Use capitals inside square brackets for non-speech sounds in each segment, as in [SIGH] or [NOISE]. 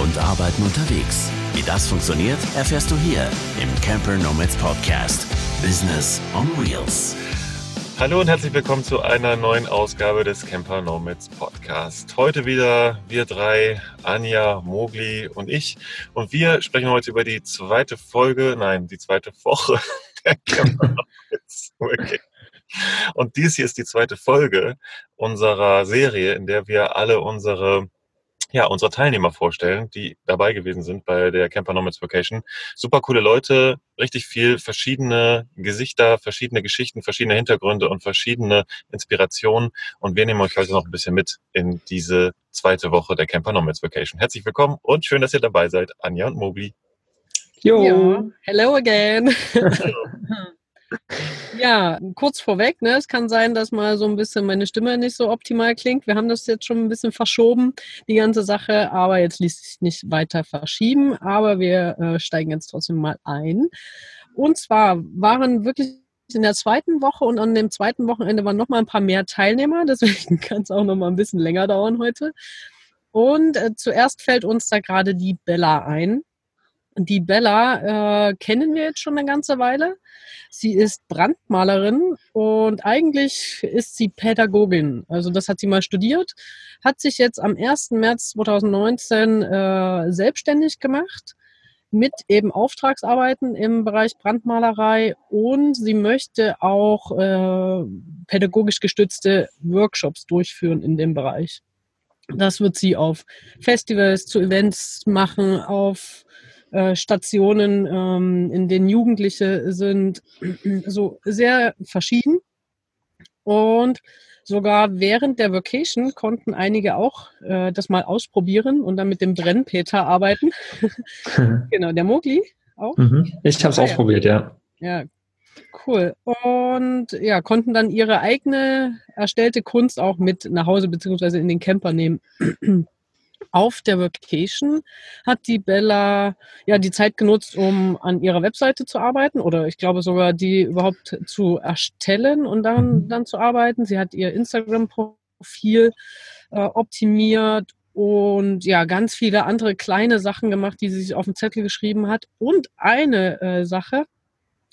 und Arbeiten unterwegs. Wie das funktioniert, erfährst du hier im Camper Nomads Podcast. Business on Wheels. Hallo und herzlich willkommen zu einer neuen Ausgabe des Camper Nomads Podcast. Heute wieder wir drei, Anja, Mogli und ich. Und wir sprechen heute über die zweite Folge, nein, die zweite Woche [LAUGHS] der Camper Nomads. Okay. Und dies hier ist die zweite Folge unserer Serie, in der wir alle unsere ja, unsere Teilnehmer vorstellen, die dabei gewesen sind bei der Camper Nomads Vacation. Super coole Leute, richtig viel verschiedene Gesichter, verschiedene Geschichten, verschiedene Hintergründe und verschiedene Inspirationen. Und wir nehmen euch heute noch ein bisschen mit in diese zweite Woche der Camper Nomads Vacation. Herzlich willkommen und schön, dass ihr dabei seid, Anja und Mobi. Jo. Hello again. [LAUGHS] [LAUGHS] Ja, kurz vorweg, ne, es kann sein, dass mal so ein bisschen meine Stimme nicht so optimal klingt. Wir haben das jetzt schon ein bisschen verschoben, die ganze Sache, aber jetzt ließ sich nicht weiter verschieben. Aber wir äh, steigen jetzt trotzdem mal ein. Und zwar waren wirklich in der zweiten Woche und an dem zweiten Wochenende waren noch mal ein paar mehr Teilnehmer, [LAUGHS] deswegen kann es auch noch mal ein bisschen länger dauern heute. Und äh, zuerst fällt uns da gerade die Bella ein. Die Bella äh, kennen wir jetzt schon eine ganze Weile. Sie ist Brandmalerin und eigentlich ist sie Pädagogin. Also das hat sie mal studiert, hat sich jetzt am 1. März 2019 äh, selbstständig gemacht mit eben Auftragsarbeiten im Bereich Brandmalerei und sie möchte auch äh, pädagogisch gestützte Workshops durchführen in dem Bereich. Das wird sie auf Festivals, zu Events machen, auf äh, Stationen, ähm, in denen Jugendliche sind, [CLEARS THROAT] so sehr verschieden. Und sogar während der Vacation konnten einige auch äh, das mal ausprobieren und dann mit dem Brennpeter arbeiten. [LAUGHS] genau, der Mogli auch. Mhm. Ich habe es ah, ausprobiert, ja. Ja, cool. Und ja, konnten dann ihre eigene erstellte Kunst auch mit nach Hause beziehungsweise in den Camper nehmen auf der Vacation hat die Bella ja die Zeit genutzt, um an ihrer Webseite zu arbeiten oder ich glaube sogar die überhaupt zu erstellen und dann, mhm. dann zu arbeiten. Sie hat ihr Instagram-Profil äh, optimiert und ja, ganz viele andere kleine Sachen gemacht, die sie sich auf den Zettel geschrieben hat. Und eine äh, Sache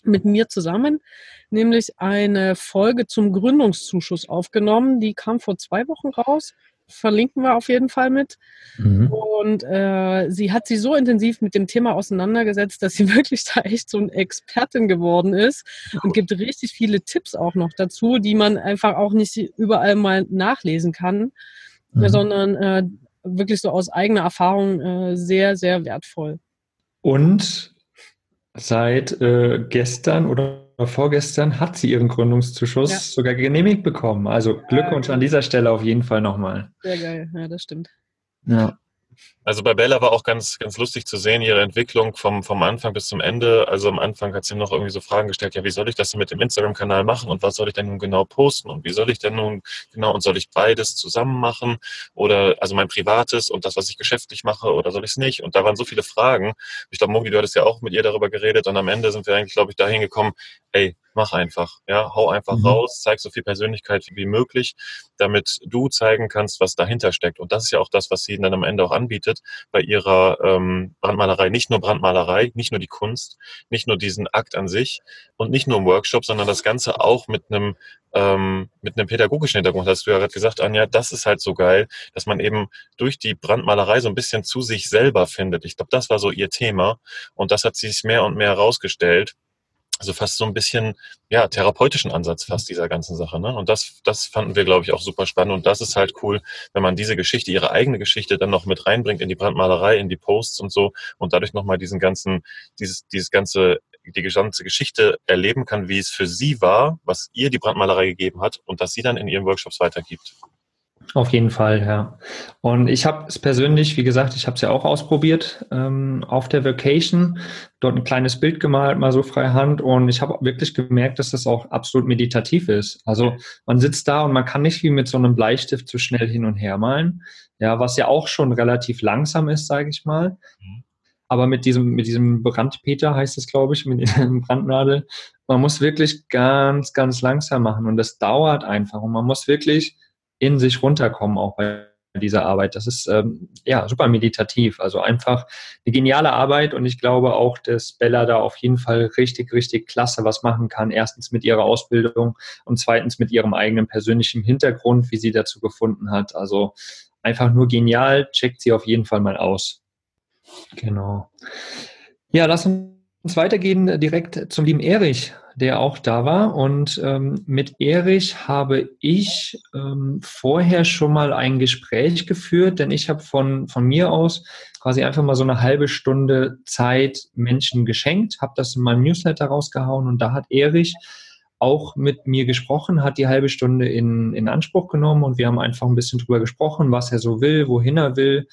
mit mir zusammen, nämlich eine Folge zum Gründungszuschuss aufgenommen. Die kam vor zwei Wochen raus verlinken wir auf jeden Fall mit. Mhm. Und äh, sie hat sich so intensiv mit dem Thema auseinandergesetzt, dass sie [LAUGHS] wirklich da echt so eine Expertin geworden ist und gibt richtig viele Tipps auch noch dazu, die man einfach auch nicht überall mal nachlesen kann, mhm. sondern äh, wirklich so aus eigener Erfahrung äh, sehr, sehr wertvoll. Und seit äh, gestern oder vorgestern hat sie ihren Gründungszuschuss ja. sogar genehmigt bekommen. Also Glückwunsch an dieser Stelle auf jeden Fall nochmal. Sehr geil, ja, das stimmt. Ja. Also bei Bella war auch ganz, ganz lustig zu sehen, ihre Entwicklung vom, vom Anfang bis zum Ende. Also am Anfang hat sie noch irgendwie so Fragen gestellt, ja, wie soll ich das denn mit dem Instagram-Kanal machen und was soll ich denn nun genau posten und wie soll ich denn nun genau und soll ich beides zusammen machen oder also mein privates und das, was ich geschäftlich mache oder soll ich es nicht? Und da waren so viele Fragen. Ich glaube, Mogi, du hattest ja auch mit ihr darüber geredet und am Ende sind wir eigentlich, glaube ich, dahin gekommen, ey, mach einfach, ja, hau einfach mhm. raus, zeig so viel Persönlichkeit wie möglich, damit du zeigen kannst, was dahinter steckt. Und das ist ja auch das, was sie dann am Ende auch anbietet bei ihrer ähm, Brandmalerei. Nicht nur Brandmalerei, nicht nur die Kunst, nicht nur diesen Akt an sich und nicht nur im Workshop, sondern das Ganze auch mit einem ähm, mit einem pädagogischen Hintergrund, hast du ja gerade gesagt, Anja, das ist halt so geil, dass man eben durch die Brandmalerei so ein bisschen zu sich selber findet. Ich glaube, das war so ihr Thema und das hat sich mehr und mehr herausgestellt also fast so ein bisschen, ja, therapeutischen Ansatz fast dieser ganzen Sache. Ne? Und das, das fanden wir, glaube ich, auch super spannend. Und das ist halt cool, wenn man diese Geschichte, ihre eigene Geschichte dann noch mit reinbringt in die Brandmalerei, in die Posts und so und dadurch nochmal diesen ganzen, dieses, dieses ganze, die gesamte Geschichte erleben kann, wie es für sie war, was ihr die Brandmalerei gegeben hat und dass sie dann in ihren Workshops weitergibt. Auf jeden Fall, ja. Und ich habe es persönlich, wie gesagt, ich habe es ja auch ausprobiert ähm, auf der Vacation, dort ein kleines Bild gemalt, mal so freihand. Und ich habe wirklich gemerkt, dass das auch absolut meditativ ist. Also man sitzt da und man kann nicht wie mit so einem Bleistift zu schnell hin und her malen. Ja, was ja auch schon relativ langsam ist, sage ich mal. Aber mit diesem, mit diesem Brandpeter heißt es, glaube ich, mit dem [LAUGHS] Brandnadel, man muss wirklich ganz, ganz langsam machen. Und das dauert einfach. Und man muss wirklich in sich runterkommen, auch bei diese Arbeit. Das ist ähm, ja super meditativ. Also einfach eine geniale Arbeit und ich glaube auch, dass Bella da auf jeden Fall richtig, richtig klasse was machen kann. Erstens mit ihrer Ausbildung und zweitens mit ihrem eigenen persönlichen Hintergrund, wie sie dazu gefunden hat. Also einfach nur genial. Checkt sie auf jeden Fall mal aus. Genau. Ja, lass uns weitergehen direkt zum lieben Erich der auch da war. Und ähm, mit Erich habe ich ähm, vorher schon mal ein Gespräch geführt, denn ich habe von, von mir aus quasi einfach mal so eine halbe Stunde Zeit Menschen geschenkt, habe das in meinem Newsletter rausgehauen und da hat Erich auch mit mir gesprochen, hat die halbe Stunde in, in Anspruch genommen und wir haben einfach ein bisschen drüber gesprochen, was er so will, wohin er will.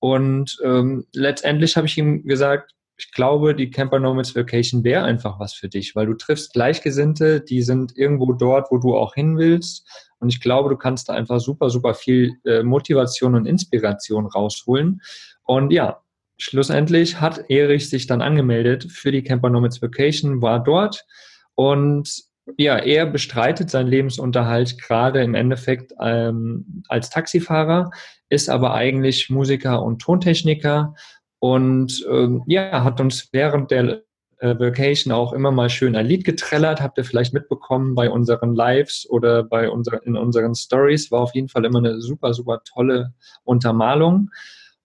Und ähm, letztendlich habe ich ihm gesagt, ich glaube, die Camper Nomads Vacation wäre einfach was für dich, weil du triffst Gleichgesinnte, die sind irgendwo dort, wo du auch hin willst. Und ich glaube, du kannst da einfach super, super viel äh, Motivation und Inspiration rausholen. Und ja, schlussendlich hat Erich sich dann angemeldet für die Camper Nomads Vacation, war dort und ja, er bestreitet seinen Lebensunterhalt gerade im Endeffekt ähm, als Taxifahrer, ist aber eigentlich Musiker und Tontechniker und ähm, ja, hat uns während der äh, Vacation auch immer mal schön ein Lied getrellert. Habt ihr vielleicht mitbekommen bei unseren Lives oder bei unser, in unseren Stories. War auf jeden Fall immer eine super, super tolle Untermalung.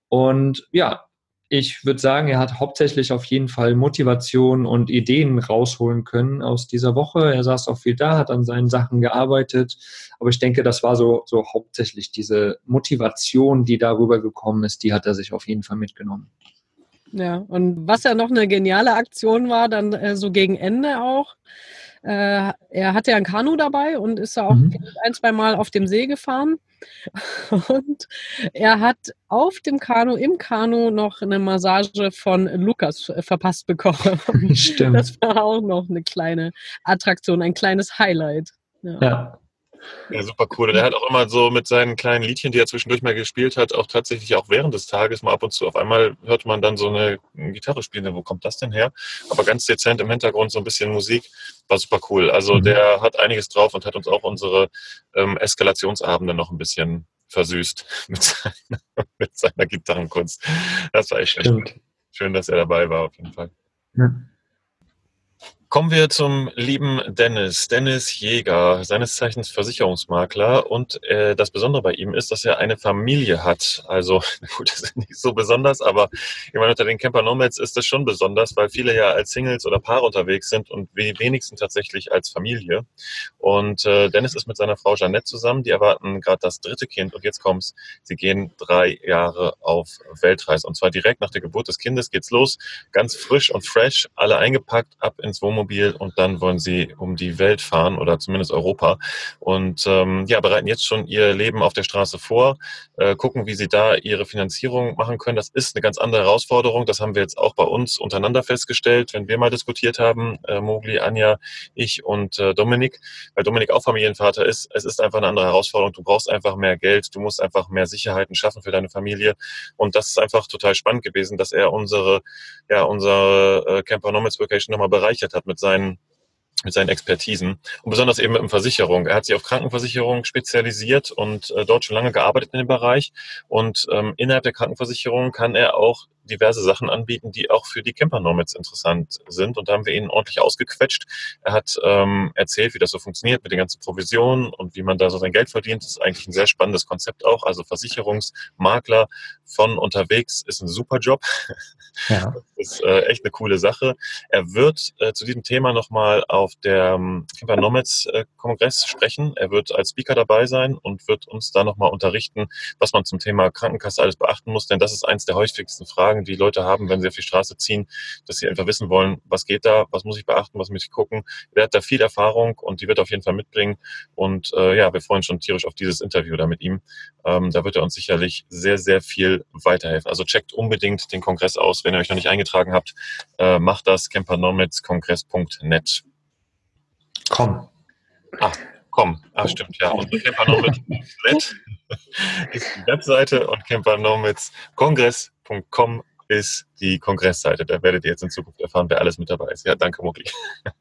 Und ja, ich würde sagen, er hat hauptsächlich auf jeden Fall Motivation und Ideen rausholen können aus dieser Woche. Er saß auch viel da, hat an seinen Sachen gearbeitet. Aber ich denke, das war so, so hauptsächlich diese Motivation, die darüber gekommen ist, die hat er sich auf jeden Fall mitgenommen. Ja, und was ja noch eine geniale Aktion war, dann äh, so gegen Ende auch. Äh, er hatte ja ein Kanu dabei und ist da auch mhm. ein, zwei Mal auf dem See gefahren. [LAUGHS] Und er hat auf dem Kanu, im Kanu noch eine Massage von Lukas verpasst bekommen. [LAUGHS] Stimmt. Das war auch noch eine kleine Attraktion, ein kleines Highlight. Ja. ja. Ja, super cool. Und er hat auch immer so mit seinen kleinen Liedchen, die er zwischendurch mal gespielt hat, auch tatsächlich auch während des Tages mal ab und zu. Auf einmal hört man dann so eine Gitarre spielen. Wo kommt das denn her? Aber ganz dezent im Hintergrund so ein bisschen Musik. War super cool. Also mhm. der hat einiges drauf und hat uns auch unsere ähm, Eskalationsabende noch ein bisschen versüßt [LAUGHS] mit seiner, mit seiner Gitarrenkunst. Das war echt schön. Schön, dass er dabei war, auf jeden Fall. Ja. Kommen wir zum lieben Dennis. Dennis Jäger, seines Zeichens Versicherungsmakler. Und äh, das Besondere bei ihm ist, dass er eine Familie hat. Also, [LAUGHS] gut, das ist nicht so besonders, aber ich meine, unter den Camper Nomads ist das schon besonders, weil viele ja als Singles oder Paare unterwegs sind und wenigsten tatsächlich als Familie. Und äh, Dennis ist mit seiner Frau Jeannette zusammen. Die erwarten gerade das dritte Kind. Und jetzt kommt's. Sie gehen drei Jahre auf Weltreise. Und zwar direkt nach der Geburt des Kindes geht's los. Ganz frisch und fresh, alle eingepackt, ab ins Wohnmobil Wohnmobil und dann wollen sie um die Welt fahren oder zumindest Europa und ähm, ja, bereiten jetzt schon ihr Leben auf der Straße vor, äh, gucken, wie sie da ihre Finanzierung machen können. Das ist eine ganz andere Herausforderung. Das haben wir jetzt auch bei uns untereinander festgestellt, wenn wir mal diskutiert haben, äh, Mogli, Anja, ich und äh, Dominik, weil Dominik auch Familienvater ist. Es ist einfach eine andere Herausforderung. Du brauchst einfach mehr Geld, du musst einfach mehr Sicherheiten schaffen für deine Familie und das ist einfach total spannend gewesen, dass er unsere, ja, unsere äh, Camper Nomads Vacation nochmal bereichert hat mit seinen mit seinen Expertisen und besonders eben mit Versicherung. Er hat sich auf Krankenversicherung spezialisiert und äh, dort schon lange gearbeitet in dem Bereich. Und ähm, innerhalb der Krankenversicherung kann er auch diverse Sachen anbieten, die auch für die Camper Nomads interessant sind. Und da haben wir ihn ordentlich ausgequetscht. Er hat ähm, erzählt, wie das so funktioniert mit den ganzen Provisionen und wie man da so sein Geld verdient. Das ist eigentlich ein sehr spannendes Konzept auch. Also Versicherungsmakler von unterwegs ist ein super Job. [LAUGHS] Ja. Das ist äh, echt eine coole Sache. Er wird äh, zu diesem Thema nochmal auf der ähm, Camper Nomads äh, Kongress sprechen. Er wird als Speaker dabei sein und wird uns da nochmal unterrichten, was man zum Thema Krankenkasse alles beachten muss. Denn das ist eins der häufigsten Fragen, Fragen, die Leute haben, wenn sie auf die Straße ziehen, dass sie einfach wissen wollen, was geht da, was muss ich beachten, was muss ich gucken. Er hat da viel Erfahrung und die wird er auf jeden Fall mitbringen. Und äh, ja, wir freuen uns schon tierisch auf dieses Interview da mit ihm. Ähm, da wird er uns sicherlich sehr, sehr viel weiterhelfen. Also checkt unbedingt den Kongress aus, wenn ihr euch noch nicht eingetragen habt. Äh, macht das campernomadskongress.net. Komm. Ah, komm. Ah, stimmt, ja. Und campernomads.net [LAUGHS] ist die Webseite und campernomadskongress.com ist die Kongressseite. Da werdet ihr jetzt in Zukunft erfahren, wer alles mit dabei ist. Ja, danke, Muckli.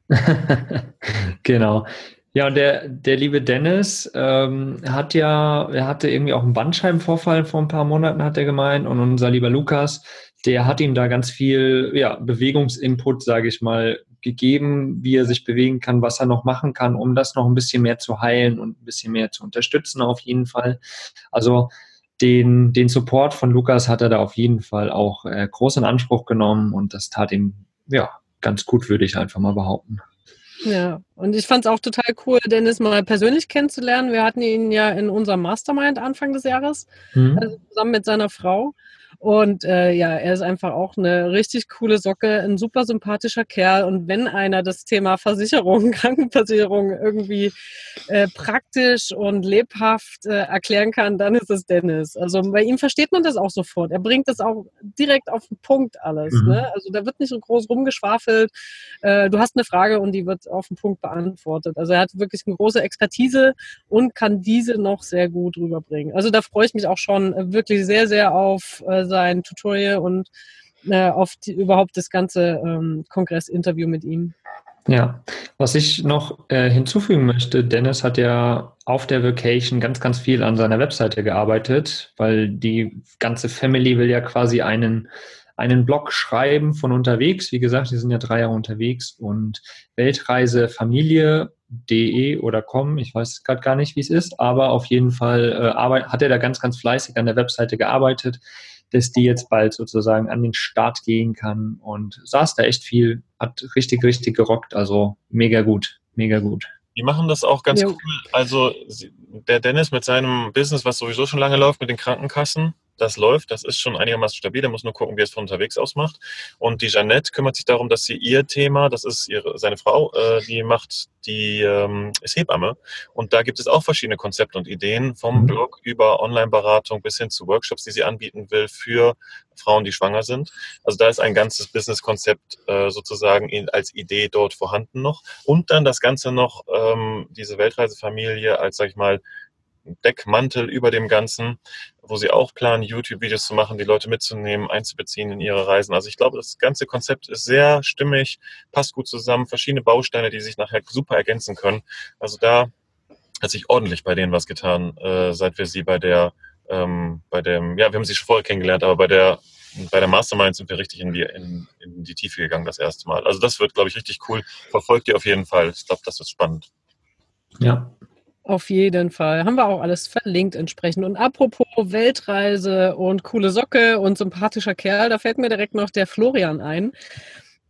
[LAUGHS] genau. Ja, und der, der liebe Dennis ähm, hat ja, er hatte irgendwie auch einen Bandscheibenvorfall vor ein paar Monaten, hat er gemeint. Und unser lieber Lukas, der hat ihm da ganz viel ja, Bewegungsinput, sage ich mal, gegeben, wie er sich bewegen kann, was er noch machen kann, um das noch ein bisschen mehr zu heilen und ein bisschen mehr zu unterstützen, auf jeden Fall. Also den, den Support von Lukas hat er da auf jeden Fall auch äh, groß in Anspruch genommen und das tat ihm ja ganz gut, würde ich einfach mal behaupten. Ja, und ich fand es auch total cool, Dennis mal persönlich kennenzulernen. Wir hatten ihn ja in unserem Mastermind Anfang des Jahres, mhm. also zusammen mit seiner Frau. Und äh, ja, er ist einfach auch eine richtig coole Socke, ein super sympathischer Kerl. Und wenn einer das Thema Versicherung, [LAUGHS] Krankenversicherung irgendwie äh, praktisch und lebhaft äh, erklären kann, dann ist es Dennis. Also bei ihm versteht man das auch sofort. Er bringt das auch direkt auf den Punkt alles. Mhm. Ne? Also da wird nicht so groß rumgeschwafelt. Äh, du hast eine Frage und die wird auf den Punkt beantwortet. Also er hat wirklich eine große Expertise und kann diese noch sehr gut rüberbringen. Also da freue ich mich auch schon wirklich sehr, sehr auf äh, sein Tutorial und äh, auf die, überhaupt das ganze ähm, Kongressinterview mit ihm. Ja, was ich noch äh, hinzufügen möchte, Dennis hat ja auf der Vacation ganz, ganz viel an seiner Webseite gearbeitet, weil die ganze Family will ja quasi einen, einen Blog schreiben von unterwegs. Wie gesagt, die sind ja drei Jahre unterwegs und Weltreisefamilie.de oder com, ich weiß gerade gar nicht, wie es ist, aber auf jeden Fall äh, hat er da ganz, ganz fleißig an der Webseite gearbeitet dass die jetzt bald sozusagen an den Start gehen kann und saß da echt viel, hat richtig, richtig gerockt. Also mega gut, mega gut. Die machen das auch ganz ja. cool. Also der Dennis mit seinem Business, was sowieso schon lange läuft mit den Krankenkassen, das läuft, das ist schon einigermaßen stabil, der muss nur gucken, wie er es von unterwegs aus macht. Und die Jeannette kümmert sich darum, dass sie ihr Thema, das ist ihre, seine Frau, äh, die macht die ähm, ist Hebamme. Und da gibt es auch verschiedene Konzepte und Ideen, vom mhm. Blog über Online-Beratung bis hin zu Workshops, die sie anbieten will für Frauen, die schwanger sind. Also da ist ein ganzes Business-Konzept äh, sozusagen in, als Idee dort vorhanden noch. Und dann das Ganze noch, ähm, diese Weltreisefamilie als, sag ich mal, Deckmantel über dem Ganzen, wo sie auch planen, YouTube-Videos zu machen, die Leute mitzunehmen, einzubeziehen in ihre Reisen. Also ich glaube, das ganze Konzept ist sehr stimmig, passt gut zusammen, verschiedene Bausteine, die sich nachher super ergänzen können. Also da hat sich ordentlich bei denen was getan, äh, seit wir sie bei der, ähm, bei dem, ja, wir haben sie schon vorher kennengelernt, aber bei der bei der Mastermind sind wir richtig in die, in, in die Tiefe gegangen das erste Mal. Also das wird, glaube ich, richtig cool. Verfolgt ihr auf jeden Fall. Ich glaube, das wird spannend. Ja, auf jeden Fall. Haben wir auch alles verlinkt entsprechend. Und apropos Weltreise und coole Socke und sympathischer Kerl, da fällt mir direkt noch der Florian ein.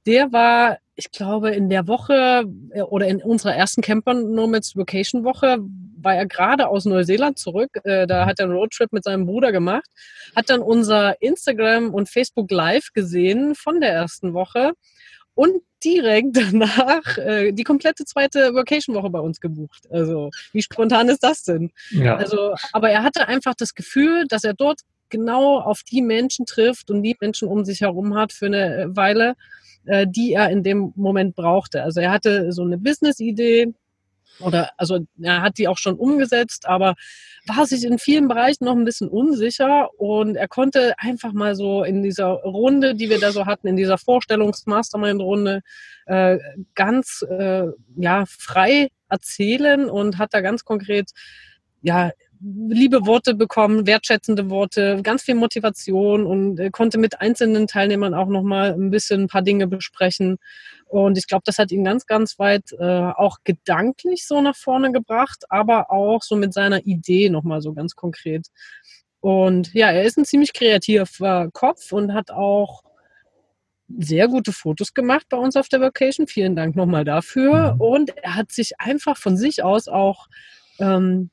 Der war, ich glaube, in der Woche äh, oder in unserer ersten Camper Nomads Vacation Woche war er gerade aus Neuseeland zurück. Äh, da hat er einen Roadtrip mit seinem Bruder gemacht, hat dann unser Instagram und Facebook Live gesehen von der ersten Woche und direkt danach äh, die komplette zweite Vacation-Woche bei uns gebucht. Also wie spontan ist das denn? Ja. Also, aber er hatte einfach das Gefühl, dass er dort genau auf die Menschen trifft und die Menschen um sich herum hat für eine Weile, äh, die er in dem Moment brauchte. Also er hatte so eine Business-Idee, oder also er hat die auch schon umgesetzt, aber war sich in vielen Bereichen noch ein bisschen unsicher und er konnte einfach mal so in dieser Runde, die wir da so hatten, in dieser Vorstellungs-Mastermind-Runde äh, ganz äh, ja frei erzählen und hat da ganz konkret ja liebe Worte bekommen, wertschätzende Worte, ganz viel Motivation und äh, konnte mit einzelnen Teilnehmern auch noch mal ein bisschen ein paar Dinge besprechen. Und ich glaube, das hat ihn ganz, ganz weit äh, auch gedanklich so nach vorne gebracht, aber auch so mit seiner Idee noch mal so ganz konkret. Und ja, er ist ein ziemlich kreativer Kopf und hat auch sehr gute Fotos gemacht bei uns auf der Vacation. Vielen Dank nochmal dafür. Mhm. Und er hat sich einfach von sich aus auch ähm,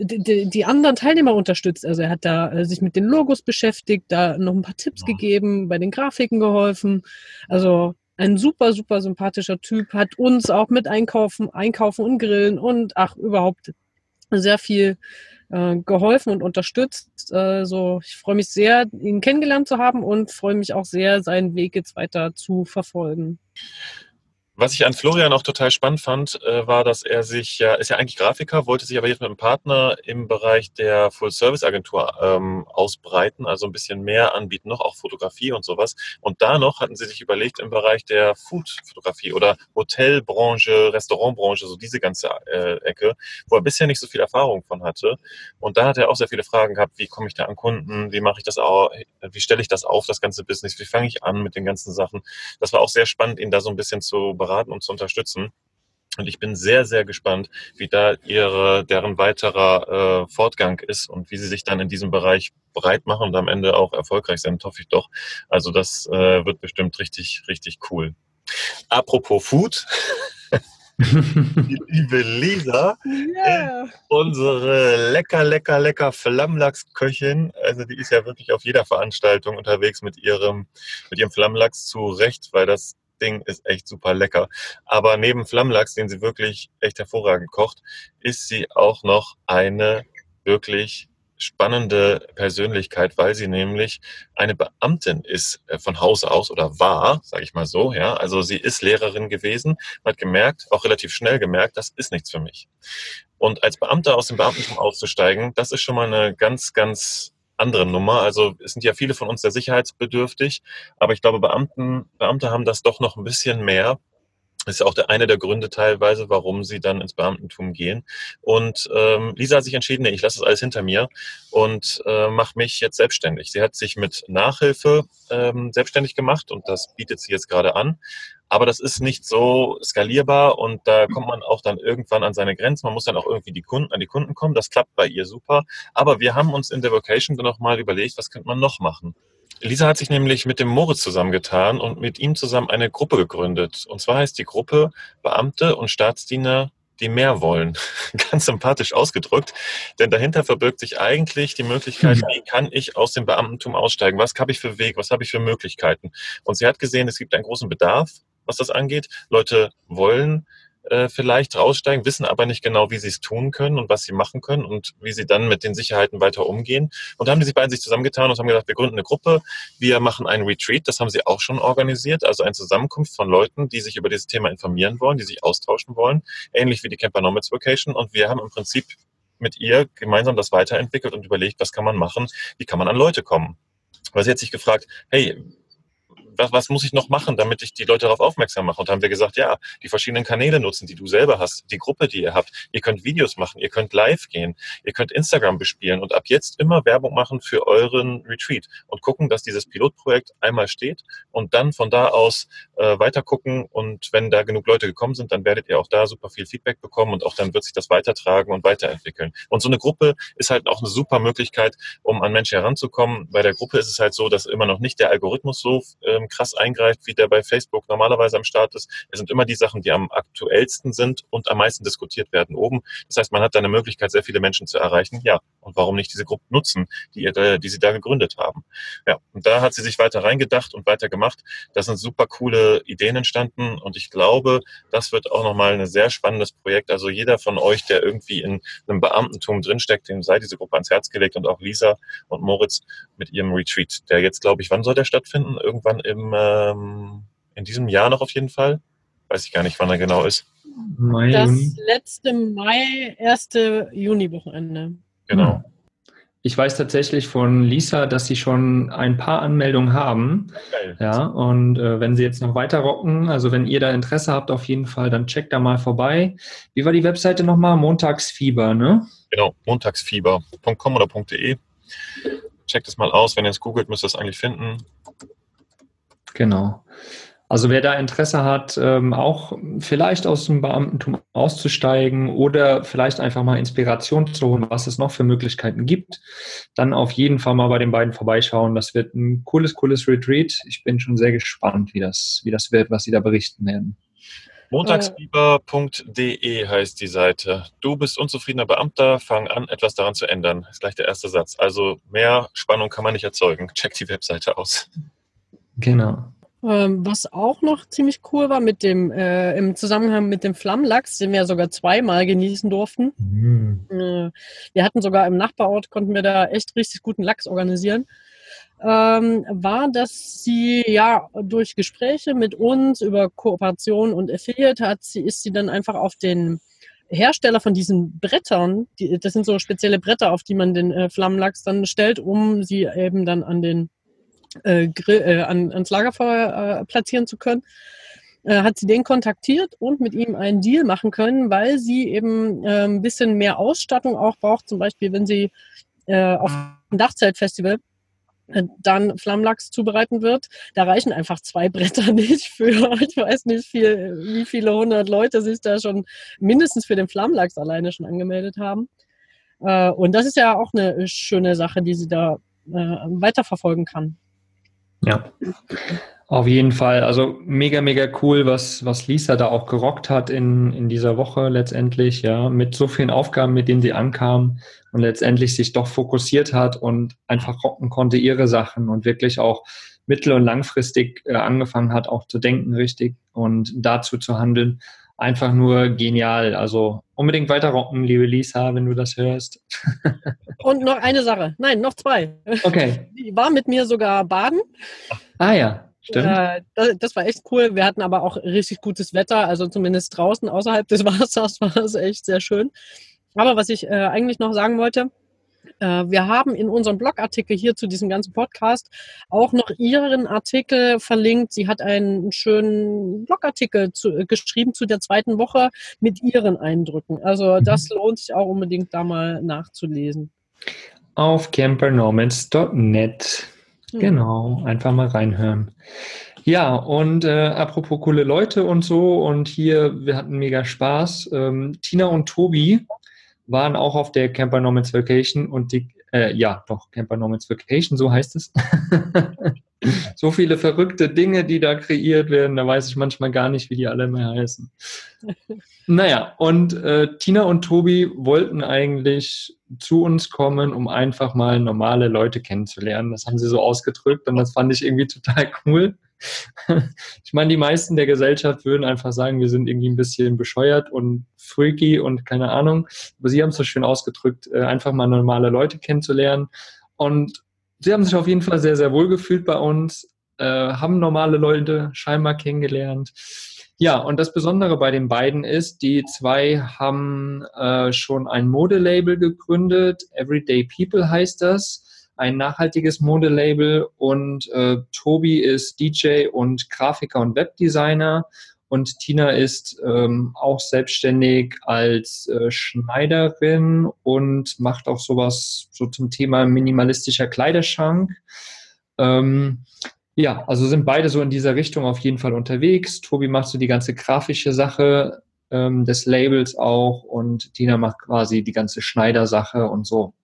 die, die, anderen Teilnehmer unterstützt. Also er hat da äh, sich mit den Logos beschäftigt, da noch ein paar Tipps ja. gegeben, bei den Grafiken geholfen. Also ein super, super sympathischer Typ, hat uns auch mit einkaufen, einkaufen und grillen und ach, überhaupt sehr viel äh, geholfen und unterstützt. Also ich freue mich sehr, ihn kennengelernt zu haben und freue mich auch sehr, seinen Weg jetzt weiter zu verfolgen. Was ich an Florian auch total spannend fand, äh, war, dass er sich ja, ist ja eigentlich Grafiker, wollte sich aber jetzt mit einem Partner im Bereich der Full-Service-Agentur ähm, ausbreiten, also ein bisschen mehr anbieten, noch auch Fotografie und sowas. Und da noch hatten sie sich überlegt im Bereich der Food-Fotografie oder Hotelbranche, Restaurantbranche, so diese ganze äh, Ecke, wo er bisher nicht so viel Erfahrung von hatte. Und da hat er auch sehr viele Fragen gehabt, wie komme ich da an Kunden, wie mache ich das auch, wie stelle ich das auf, das ganze Business, wie fange ich an mit den ganzen Sachen. Das war auch sehr spannend, ihn da so ein bisschen zu beraten und zu unterstützen. Und ich bin sehr, sehr gespannt, wie da ihre, deren weiterer äh, Fortgang ist und wie sie sich dann in diesem Bereich breit machen und am Ende auch erfolgreich sind, hoffe ich doch. Also das äh, wird bestimmt richtig, richtig cool. Apropos Food. [LAUGHS] Die liebe Lisa, Yeah. unsere lecker, lecker, lecker Flammlachsköchin. Also die ist ja wirklich auf jeder Veranstaltung unterwegs mit ihrem, mit ihrem Flammlachs zu Recht, weil das Ding ist echt super lecker. Aber neben Flammlachs, den sie wirklich echt hervorragend kocht, ist sie auch noch eine wirklich spannende Persönlichkeit, weil sie nämlich eine Beamtin ist äh, von Hause aus oder war, sage ich mal so. Ja, also sie ist Lehrerin gewesen, hat gemerkt, auch relativ schnell gemerkt, das ist nichts für mich. Und als Beamter aus dem Beamtentum auszusteigen, das ist schon mal eine ganz, ganz andere Nummer. Also es sind ja viele von uns sehr sicherheitsbedürftig, aber ich glaube, Beamten, Beamte haben das doch noch ein bisschen mehr. Ist auch der, einer der Gründe teilweise, warum sie dann ins Beamtentum gehen. Und ähm, Lisa hat sich entschieden, nee, ich lasse das alles hinter mir und äh, mache mich jetzt selbstständig. Sie hat sich mit Nachhilfe ähm, selbstständig gemacht und das bietet sie jetzt gerade an. Aber das ist nicht so skalierbar und da kommt man auch dann irgendwann an seine Grenzen. Man muss dann auch irgendwie die Kunden, an die Kunden kommen. Das klappt bei ihr super. Aber wir haben uns in der Vocation dann nochmal überlegt, was könnte man noch machen? Lisa hat sich nämlich mit dem Moritz zusammengetan und mit ihm zusammen eine Gruppe gegründet. Und zwar heißt die Gruppe Beamte und Staatsdiener, die mehr wollen. [LAUGHS] Ganz sympathisch ausgedrückt. Denn dahinter verbirgt sich eigentlich die Möglichkeit, wie kann ich aus dem Beamtentum aussteigen? Was habe ich für Weg? Was habe ich für Möglichkeiten? Und sie hat gesehen, es gibt einen großen Bedarf, was das angeht. Leute wollen äh, vielleicht raussteigen, wissen aber nicht genau, wie sie es tun können und was sie machen können und wie sie dann mit den Sicherheiten weiter umgehen. Und da haben die sich beiden sich zusammengetan und haben gesagt, wir gründen eine Gruppe, wir machen einen Retreat, das haben sie auch schon organisiert, also eine Zusammenkunft von Leuten, die sich über dieses Thema informieren wollen, die sich austauschen wollen, ähnlich wie die Camper Nomads Vacation. Und wir haben im Prinzip mit ihr gemeinsam das weiterentwickelt und überlegt, was kann man machen, wie kann man an Leute kommen. Weil sie hat sich gefragt, hey, was, was muss ich noch machen, damit ich die Leute darauf aufmerksam mache? Und haben wir gesagt, ja, die verschiedenen Kanäle nutzen, die du selber hast, die Gruppe, die ihr habt. Ihr könnt Videos machen, ihr könnt live gehen, ihr könnt Instagram bespielen und ab jetzt immer Werbung machen für euren Retreat und gucken, dass dieses Pilotprojekt einmal steht und dann von da aus äh, weiter gucken und wenn da genug Leute gekommen sind, dann werdet ihr auch da super viel Feedback bekommen und auch dann wird sich das weitertragen und weiterentwickeln. Und so eine Gruppe ist halt auch eine super Möglichkeit, um an Menschen heranzukommen. Bei der Gruppe ist es halt so, dass immer noch nicht der Algorithmus so ähm, krass eingreift, wie der bei Facebook normalerweise am Start ist. Es sind immer die Sachen, die am aktuellsten sind und am meisten diskutiert werden oben. Das heißt, man hat da eine Möglichkeit, sehr viele Menschen zu erreichen. Ja, und warum nicht diese Gruppe nutzen, die, ihr, die sie da gegründet haben? Ja, und da hat sie sich weiter reingedacht und weiter gemacht. Da sind super coole Ideen entstanden und ich glaube, das wird auch nochmal ein sehr spannendes Projekt. Also jeder von euch, der irgendwie in einem Beamtentum drinsteckt, dem sei diese Gruppe ans Herz gelegt und auch Lisa und Moritz mit ihrem Retreat, der jetzt, glaube ich, wann soll der stattfinden? Irgendwann im, ähm, in diesem Jahr noch auf jeden Fall. Weiß ich gar nicht, wann er genau ist. Mai, Das Juni. letzte Mai, erste Juni-Wochenende. Genau. Ich weiß tatsächlich von Lisa, dass sie schon ein paar Anmeldungen haben. Geil. Ja, und äh, wenn sie jetzt noch weiter rocken, also wenn ihr da Interesse habt, auf jeden Fall, dann checkt da mal vorbei. Wie war die Webseite nochmal? Montagsfieber, ne? Genau, montagsfieber.com oder .de. Checkt es mal aus. Wenn ihr es googelt, müsst ihr es eigentlich finden. Genau. Also wer da Interesse hat, ähm, auch vielleicht aus dem Beamtentum auszusteigen oder vielleicht einfach mal Inspiration zu holen, was es noch für Möglichkeiten gibt, dann auf jeden Fall mal bei den beiden vorbeischauen. Das wird ein cooles, cooles Retreat. Ich bin schon sehr gespannt, wie das, wie das wird, was sie da berichten werden. Montagsfieber.de heißt die Seite. Du bist unzufriedener Beamter, fang an, etwas daran zu ändern. Ist gleich der erste Satz. Also mehr Spannung kann man nicht erzeugen. Check die Webseite aus. Genau. Ähm, was auch noch ziemlich cool war mit dem, äh, im Zusammenhang mit dem Flammlachs, den wir sogar zweimal genießen durften. Mhm. Äh, wir hatten sogar im Nachbarort, konnten wir da echt richtig guten Lachs organisieren. ähm, war, dass sie ja durch Gespräche mit uns über Kooperation und Affiliate hat, sie ist sie dann einfach auf den Hersteller von diesen Brettern, die, das sind so spezielle Bretter, auf die man den äh, Flammenlachs dann stellt, um sie eben dann an den äh, Grill, äh, an, ans Lagerfeuer äh, platzieren zu können, äh, hat sie den kontaktiert und mit ihm einen Deal machen können, weil sie eben ein bisschen mehr Ausstattung auch braucht, zum Beispiel wenn sie äh, auf dem Dachzeltfestival äh, dann Flammlachs zubereiten wird. Da reichen einfach zwei [LAUGHS] Bretter nicht für, ich weiß nicht, viel, wie viele hundert Leute sich da schon mindestens für den Flammlachs alleine schon angemeldet haben. Und das ist ja auch eine schöne Sache, die sie da weiterverfolgen kann. Ja. Auf jeden Fall. Also mega, mega cool, was, was Lisa da auch gerockt hat in, in dieser Woche letztendlich, ja, mit so vielen Aufgaben, mit denen sie ankam und letztendlich sich doch fokussiert hat und einfach rocken konnte ihre Sachen und wirklich auch mittel- und langfristig äh, angefangen hat, auch zu denken richtig und dazu zu handeln. Einfach nur genial. Also unbedingt weiter rocken, liebe Lisa, wenn du das hörst. [LAUGHS] und noch eine Sache. Nein, noch zwei. Okay. Die war mit mir sogar baden. Ah ja. Stimmt. Äh, das, das, war echt cool. Wir hatten aber auch richtig gutes Wetter, also zumindest draußen außerhalb des [LAUGHS] Wassers war es echt sehr schön. Aber was ich äh, eigentlich noch sagen wollte, wir haben in unserem Blogartikel hier zu diesem ganzen Podcast auch noch ihren Artikel verlinkt. Sie hat einen schönen Blogartikel zu, äh, geschrieben zu der zweiten Woche mit ihren Eindrücken. Also das mhm. lohnt sich auch unbedingt da mal nachzulesen. Auf campernomads.net. Hm. Genau, einfach mal reinhören. Ja, und äh, apropos coole Leute und so, und hier, wir hatten mega Spaß. Ähm, Tina und Tobi waren auch auf der Camper Nomads Vacation und die, äh, ja, doch, Camper Nomads Vacation, so heißt es. [LAUGHS] so viele verrückte Dinge, die da kreiert werden, da weiß ich manchmal gar nicht, wie die alle mehr heißen. naja, und äh, Tina und Tobi wollten eigentlich zu uns kommen, um einfach mal normale Leute kennenzulernen. Das haben sie so ausgedrückt und das fand ich irgendwie total cool. Ich meine, die meisten der Gesellschaft würden einfach sagen, wir sind irgendwie ein bisschen bescheuert und freaky und keine Ahnung. Aber sie haben es so schön ausgedrückt, äh, einfach mal normale Leute kennenzulernen. Und sie haben sich auf jeden Fall sehr, sehr wohl gefühlt bei uns, äh, haben normale Leute scheinbar kennengelernt. Ja, und das Besondere bei den beiden ist, die zwei haben äh, schon ein Modelabel gegründet. Everyday People heißt das. Ein nachhaltiges Modelabel. Und äh, Tobi ist DJ und Grafiker und Webdesigner. Und Tina ist ähm, auch selbstständig als äh, Schneiderin und macht auch sowas so zum Thema minimalistischer Kleiderschrank. Ähm, ja, also sind beide so in dieser Richtung auf jeden Fall unterwegs. Tobi macht so die ganze grafische Sache ähm, des Labels auch und Tina macht quasi die ganze Schneidersache und so.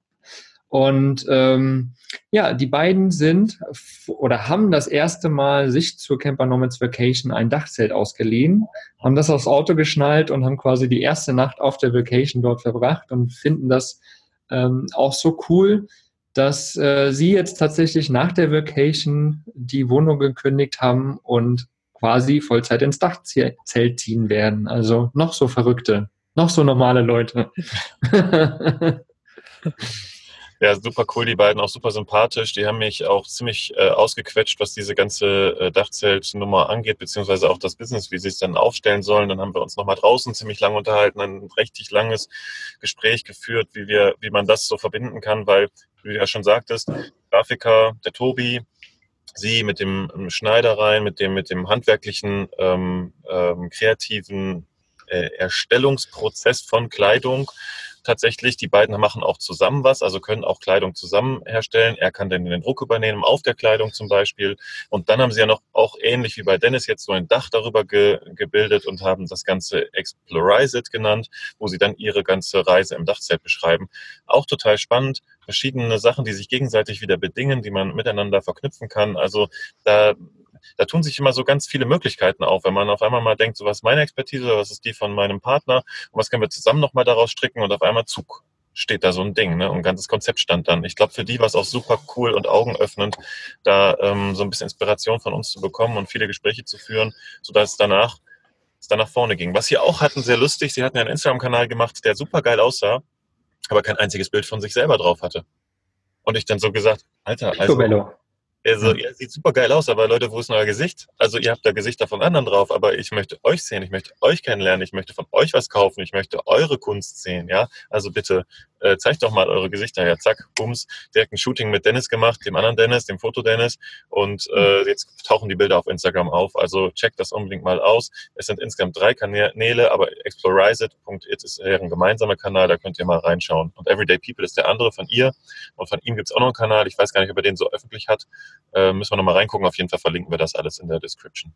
Und ähm, ja, die beiden sind oder haben das erste Mal sich zur Camper Nomads Vacation ein Dachzelt ausgeliehen, haben das aufs Auto geschnallt und haben quasi die erste Nacht auf der Vacation dort verbracht und finden das ähm, auch so cool, dass äh, sie jetzt tatsächlich nach der Vacation die Wohnung gekündigt haben und quasi Vollzeit ins Dachzelt ziehen werden. Also noch so verrückte, noch so normale Leute. [LAUGHS] [LAUGHS] Ja, super cool, die beiden, auch super sympathisch. Die haben mich auch ziemlich äh, ausgequetscht, was diese ganze äh, Dachzeltnummer angeht, beziehungsweise auch das Business, wie sie es dann aufstellen sollen. Dann haben wir uns nochmal draußen ziemlich lang unterhalten, ein richtig langes Gespräch geführt, wie wir, wie man das so verbinden kann, weil, wie du ja schon sagtest, Grafiker, der Tobi, sie mit dem Schneidereien, mit dem, mit dem handwerklichen, ähm, ähm, kreativen äh, Erstellungsprozess von Kleidung tatsächlich. Die beiden machen auch zusammen was, also können auch Kleidung zusammen herstellen. Er kann dann den Druck übernehmen auf der Kleidung zum Beispiel. Und dann haben sie ja noch auch ähnlich wie bei Dennis jetzt so ein Dach darüber ge gebildet und haben das Ganze Explorize It genannt, wo sie dann ihre ganze Reise im Dachzelt beschreiben. Auch total spannend. Verschiedene Sachen, die sich gegenseitig wieder bedingen, die man miteinander verknüpfen kann. Also da da tun sich immer so ganz viele Möglichkeiten auf, wenn man auf einmal mal denkt, so was ist meine Expertise, was ist die von meinem Partner und was können wir zusammen nochmal daraus stricken und auf einmal Zug steht da so ein Ding, ne? Und ein ganzes Konzept stand dann. Ich glaube, für die war es auch super cool und augenöffnend, da ähm, so ein bisschen Inspiration von uns zu bekommen und viele Gespräche zu führen, sodass es danach es dann nach vorne ging. Was sie auch hatten, sehr lustig, sie hatten ja einen Instagram-Kanal gemacht, der super geil aussah, aber kein einziges Bild von sich selber drauf hatte. Und ich dann so gesagt, Alter, also, Also, ihr sieht super geil aus, aber Leute, wo ist euer Gesicht? Also, ihr habt da Gesichter von anderen drauf, aber ich möchte euch sehen, ich möchte euch kennenlernen, ich möchte von euch was kaufen, ich möchte eure Kunst sehen, ja? Also bitte, äh, zeigt doch mal eure Gesichter her. Zack, bums, direkt ein Shooting mit Dennis gemacht, dem anderen Dennis, dem Foto Dennis und äh, jetzt tauchen die Bilder auf Instagram auf. Also checkt das unbedingt mal aus. Es sind insgesamt drei Kanäle, aber explorizeit.it ist ein gemeinsamer Kanal, da könnt ihr mal reinschauen. Und Everyday People ist der andere von ihr und von ihm gibt es auch noch einen Kanal. Ich weiß gar nicht, ob er den so öffentlich hat. Äh, müssen wir nochmal reingucken. Auf jeden Fall verlinken wir das alles in der Description.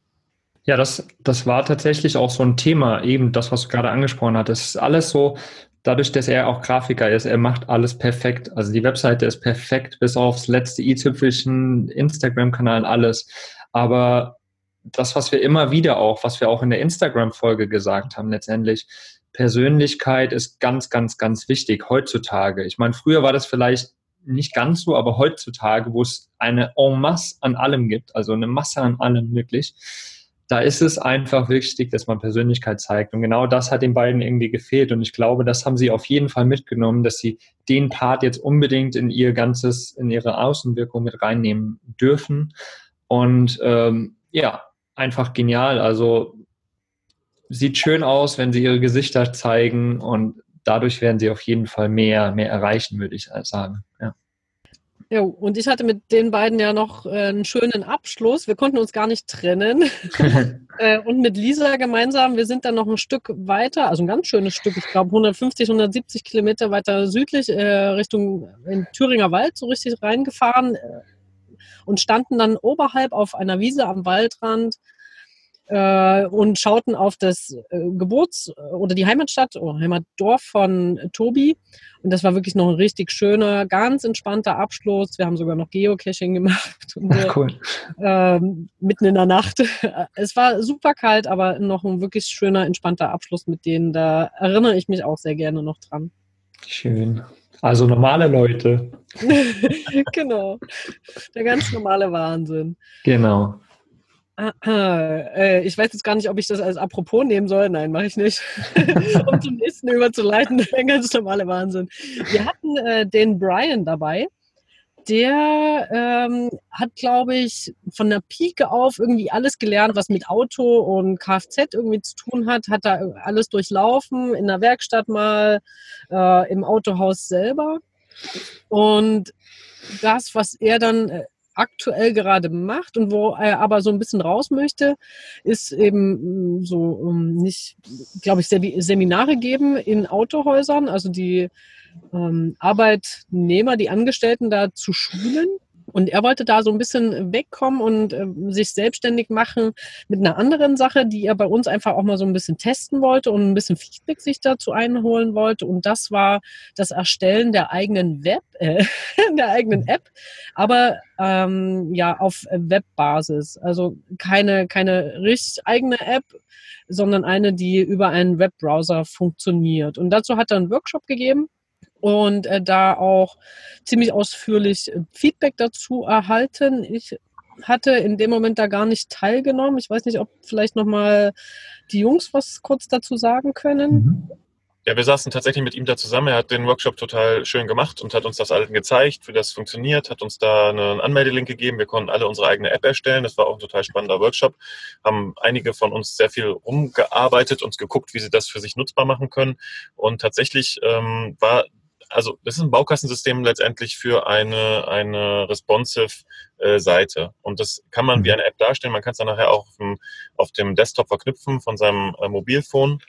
Ja, das, das war tatsächlich auch so ein Thema, eben das, was du gerade angesprochen hast. Es ist alles so, dadurch, dass er auch Grafiker ist, er macht alles perfekt. Also die Webseite ist perfekt, bis aufs letzte i-Tüpfelchen, Instagram-Kanal, alles. Aber das, was wir immer wieder auch, was wir auch in der Instagram-Folge gesagt haben, letztendlich, Persönlichkeit ist ganz, ganz, ganz wichtig heutzutage. Ich meine, früher war das vielleicht nicht ganz so, aber heutzutage, wo es eine en masse an allem gibt, also eine Masse an allem wirklich, da ist es einfach wichtig, dass man Persönlichkeit zeigt. Und genau das hat den beiden irgendwie gefehlt. Und ich glaube, das haben sie auf jeden Fall mitgenommen, dass sie den Part jetzt unbedingt in ihr ganzes, in ihre Außenwirkung mit reinnehmen dürfen. Und ähm, ja, einfach genial. Also sieht schön aus, wenn sie ihre Gesichter zeigen und dadurch werden sie auf jeden Fall mehr, mehr erreichen, würde ich sagen. Ja. Ja, und ich hatte mit den beiden ja noch äh, einen schönen Abschluss. Wir konnten uns gar nicht trennen. [LAUGHS] äh, und mit Lisa gemeinsam, wir sind dann noch ein Stück weiter, also ein ganz schönes Stück, ich glaube 150, 170 Kilometer weiter südlich äh, Richtung in Thüringer Wald so richtig reingefahren und standen dann oberhalb auf einer Wiese am Waldrand äh, und schauten auf das äh, Geburts- oder die Heimatstadt oder Heimatdorf von Tobi. Und das war wirklich noch ein richtig schöner, ganz entspannter Abschluss. Wir haben sogar noch Geocaching gemacht. Und, Ach, cool. Äh, mitten in der Nacht. [LAUGHS] Es war super kalt, aber noch ein wirklich schöner, entspannter Abschluss mit denen. Da erinnere ich mich auch sehr gerne noch dran. Schön. Also normale Leute. [LAUGHS] genau. Der ganz normale Wahnsinn. Genau. Ah, äh, ich weiß jetzt gar nicht, ob ich das als Apropos nehmen soll. Nein, mache ich nicht. [LAUGHS] um zum nächsten überzuleiten, der ganz normale Wahnsinn. Wir hatten äh, den Brian dabei. Der ähm, hat, glaube ich, von der Pike auf irgendwie alles gelernt, was mit Auto und Kfz irgendwie zu tun hat. Hat da alles durchlaufen, in der Werkstatt mal, äh, im Autohaus selber. Und das, was er dann äh, aktuell gerade macht und wo er aber so ein bisschen raus möchte, ist eben mm, so ähm, nicht, glaube ich, Seminare geben in Autohäusern, also die ähm, Arbeitnehmer, die Angestellten da zu schulen und er wollte da so ein bisschen wegkommen und äh, sich selbstständig machen mit einer anderen Sache, die er bei uns einfach auch mal so ein bisschen testen wollte und ein bisschen Feedback sich dazu einholen wollte. Und das war das Erstellen der eigenen Web, äh, [LAUGHS] der eigenen App, aber ähm, ja auf Webbasis. Also keine, keine richtig eigene App, sondern eine, die über einen Webbrowser funktioniert. Und dazu hat er einen Workshop gegeben und äh, da auch ziemlich ausführlich äh, Feedback dazu erhalten. Ich hatte in dem Moment da gar nicht teilgenommen. Ich weiß nicht, ob vielleicht nochmal die Jungs was kurz dazu sagen können. Mhm. Ja, wir saßen tatsächlich mit ihm da zusammen. Er hat den Workshop total schön gemacht und hat uns das allen gezeigt, wie das funktioniert, hat uns da einen Anmeldelink gegeben. Wir konnten alle unsere eigene App erstellen. Das war auch ein total spannender Workshop. Haben einige von uns sehr viel rumgearbeitet und geguckt, wie sie das für sich nutzbar machen können. Und tatsächlich ähm, war also das ist ein Baukastensystem letztendlich für eine, eine responsive äh, Seite. Und das kann man wie mhm. eine App darstellen. Man kann es dann nachher auch auf dem, auf dem Desktop verknüpfen von seinem äh, Mobilphone.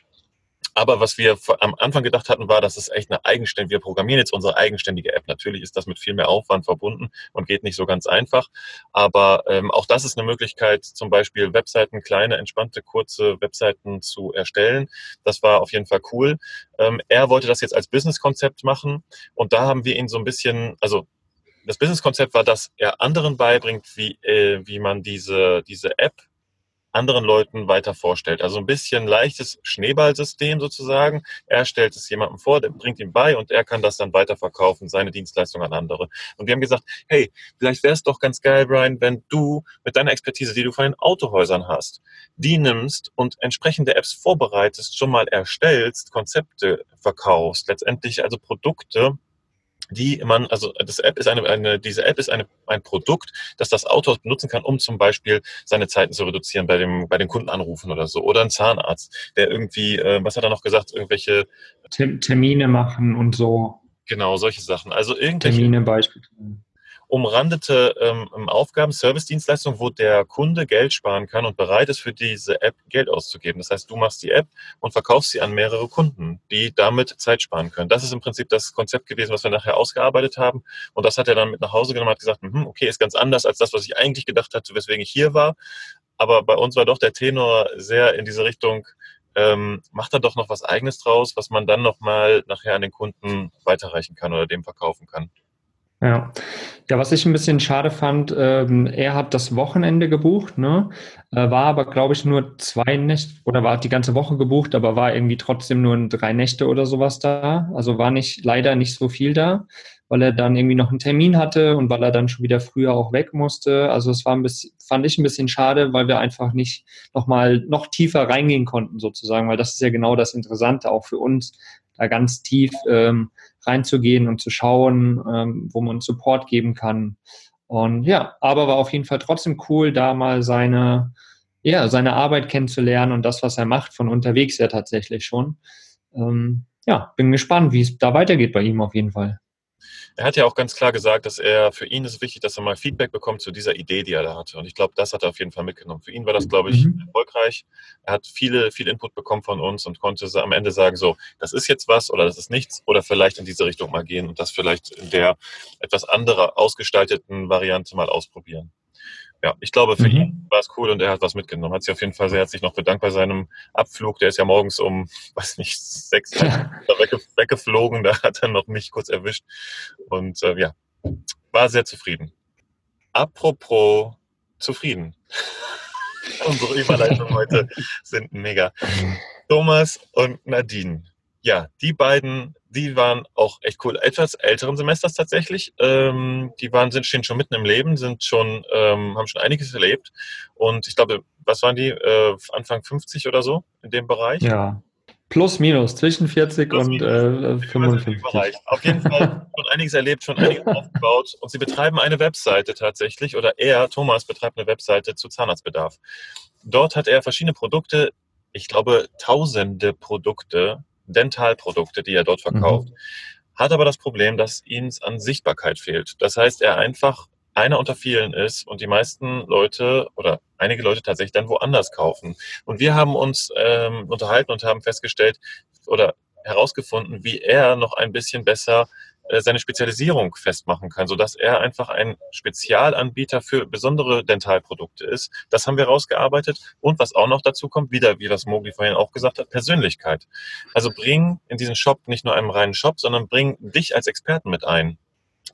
Aber was wir am Anfang gedacht hatten, war, dass es echt eine eigenständige, wir programmieren jetzt unsere eigenständige App. Natürlich ist das mit viel mehr Aufwand verbunden und geht nicht so ganz einfach. Aber ähm, auch das ist eine Möglichkeit, zum Beispiel Webseiten, kleine, entspannte, kurze Webseiten zu erstellen. Das war auf jeden Fall cool. Ähm, er wollte das jetzt als Businesskonzept machen und da haben wir ihn so ein bisschen, also das Businesskonzept war, dass er anderen beibringt, wie, äh, wie man diese, diese App anderen Leuten weiter vorstellt. Also ein bisschen leichtes Schneeballsystem sozusagen. Er stellt es jemandem vor, der bringt ihm bei und er kann das dann weiterverkaufen, seine Dienstleistung an andere. Und wir haben gesagt, hey, vielleicht wäre es doch ganz geil, Brian, wenn du mit deiner Expertise, die du von den Autohäusern hast, die nimmst und entsprechende Apps vorbereitest, schon mal erstellst, Konzepte verkaufst, letztendlich also Produkte, die man, also das App ist eine, eine diese App ist eine, ein Produkt, das das Auto benutzen kann, um zum Beispiel seine Zeiten zu reduzieren bei dem bei den Kundenanrufen oder so oder ein Zahnarzt, der irgendwie, äh, was hat er noch gesagt, irgendwelche Termine machen und so. Genau solche Sachen. Also irgendwelche Termine beispielsweise umrandete ähm, Aufgaben, Service-Dienstleistungen, wo der Kunde Geld sparen kann und bereit ist, für diese App Geld auszugeben. Das heißt, du machst die App und verkaufst sie an mehrere Kunden, die damit Zeit sparen können. Das ist im Prinzip das Konzept gewesen, was wir nachher ausgearbeitet haben. Und das hat er dann mit nach Hause genommen und gesagt, hm, okay, ist ganz anders als das, was ich eigentlich gedacht hatte, weswegen ich hier war. Aber bei uns war doch der Tenor sehr in diese Richtung, ähm, macht er doch noch was Eigenes draus, was man dann nochmal nachher an den Kunden weiterreichen kann oder dem verkaufen kann. Ja. ja, was ich ein bisschen schade fand, ähm, er hat das Wochenende gebucht, ne? Äh, war aber, glaube ich, nur zwei Nächte oder war die ganze Woche gebucht, aber war irgendwie trotzdem nur drei Nächte oder sowas da. Also war nicht leider nicht so viel da, weil er dann irgendwie noch einen Termin hatte und weil er dann schon wieder früher auch weg musste. Also es war ein bisschen, fand ich ein bisschen schade, weil wir einfach nicht nochmal noch tiefer reingehen konnten, sozusagen, weil das ist ja genau das Interessante auch für uns, da ganz tief ähm, reinzugehen und zu schauen, ähm, wo man Support geben kann. Und ja, aber war auf jeden Fall trotzdem cool, da mal seine, ja, seine Arbeit kennenzulernen und das, was er macht, von unterwegs ja tatsächlich schon. Ähm, ja, bin gespannt, wie es da weitergeht bei ihm auf jeden Fall. Er hat ja auch ganz klar gesagt, dass er für ihn ist wichtig, dass er mal Feedback bekommt zu dieser Idee, die er da hatte. Und ich glaube, das hat er auf jeden Fall mitgenommen. Für ihn war das, glaube ich, mhm. erfolgreich. Er hat viele, viel Input bekommen von uns und konnte am Ende sagen, so, das ist jetzt was oder das ist nichts oder vielleicht in diese Richtung mal gehen und das vielleicht in der etwas anderer ausgestalteten Variante mal ausprobieren ja, ich glaube, für mhm. ihn war es cool und er hat was mitgenommen. Hat sich auf jeden Fall sehr herzlich noch bedankt bei seinem Abflug. Der ist ja morgens um, [LAUGHS] weiß nicht, sechs [LAUGHS] wegge weggeflogen. Da hat er noch mich kurz erwischt. Und äh, ja, war sehr zufrieden. Apropos zufrieden. [LAUGHS] Unsere Überleitungen heute sind mega. Thomas und Nadine. Ja, die beiden die waren auch echt cool. Etwas älteren Semesters tatsächlich. Ähm, die waren, sind, stehen schon mitten im Leben, sind schon, ähm, haben schon einiges erlebt. Und ich glaube, was waren die? Äh, Anfang 50 oder so in dem Bereich? Ja. Plus, minus, zwischen 40 Plus, und äh, 55. Auf jeden Fall [LAUGHS] schon einiges erlebt, schon einiges aufgebaut. Und sie betreiben eine Webseite tatsächlich, oder er, Thomas, betreibt eine Webseite zu Zahnarztbedarf. Dort hat er verschiedene Produkte, ich glaube, tausende Produkte Dentalprodukte, die er dort verkauft. Mhm. Hat aber das Problem, dass ihm an Sichtbarkeit fehlt. Das heißt, er einfach einer unter vielen ist und die meisten Leute oder einige Leute tatsächlich dann woanders kaufen. Und wir haben uns ähm, unterhalten und haben festgestellt oder herausgefunden, wie er noch ein bisschen besser seine Spezialisierung festmachen kann, sodass er einfach ein Spezialanbieter für besondere Dentalprodukte ist. Das haben wir rausgearbeitet. Und was auch noch dazu kommt, wieder, wie das Mogli vorhin auch gesagt hat, Persönlichkeit. Also bring in diesen Shop nicht nur einen reinen Shop, sondern bring dich als Experten mit ein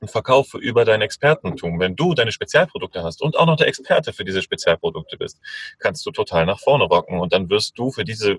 und verkaufe über dein Expertentum. Wenn du deine Spezialprodukte hast und auch noch der Experte für diese Spezialprodukte bist, kannst du total nach vorne rocken und dann wirst du für diese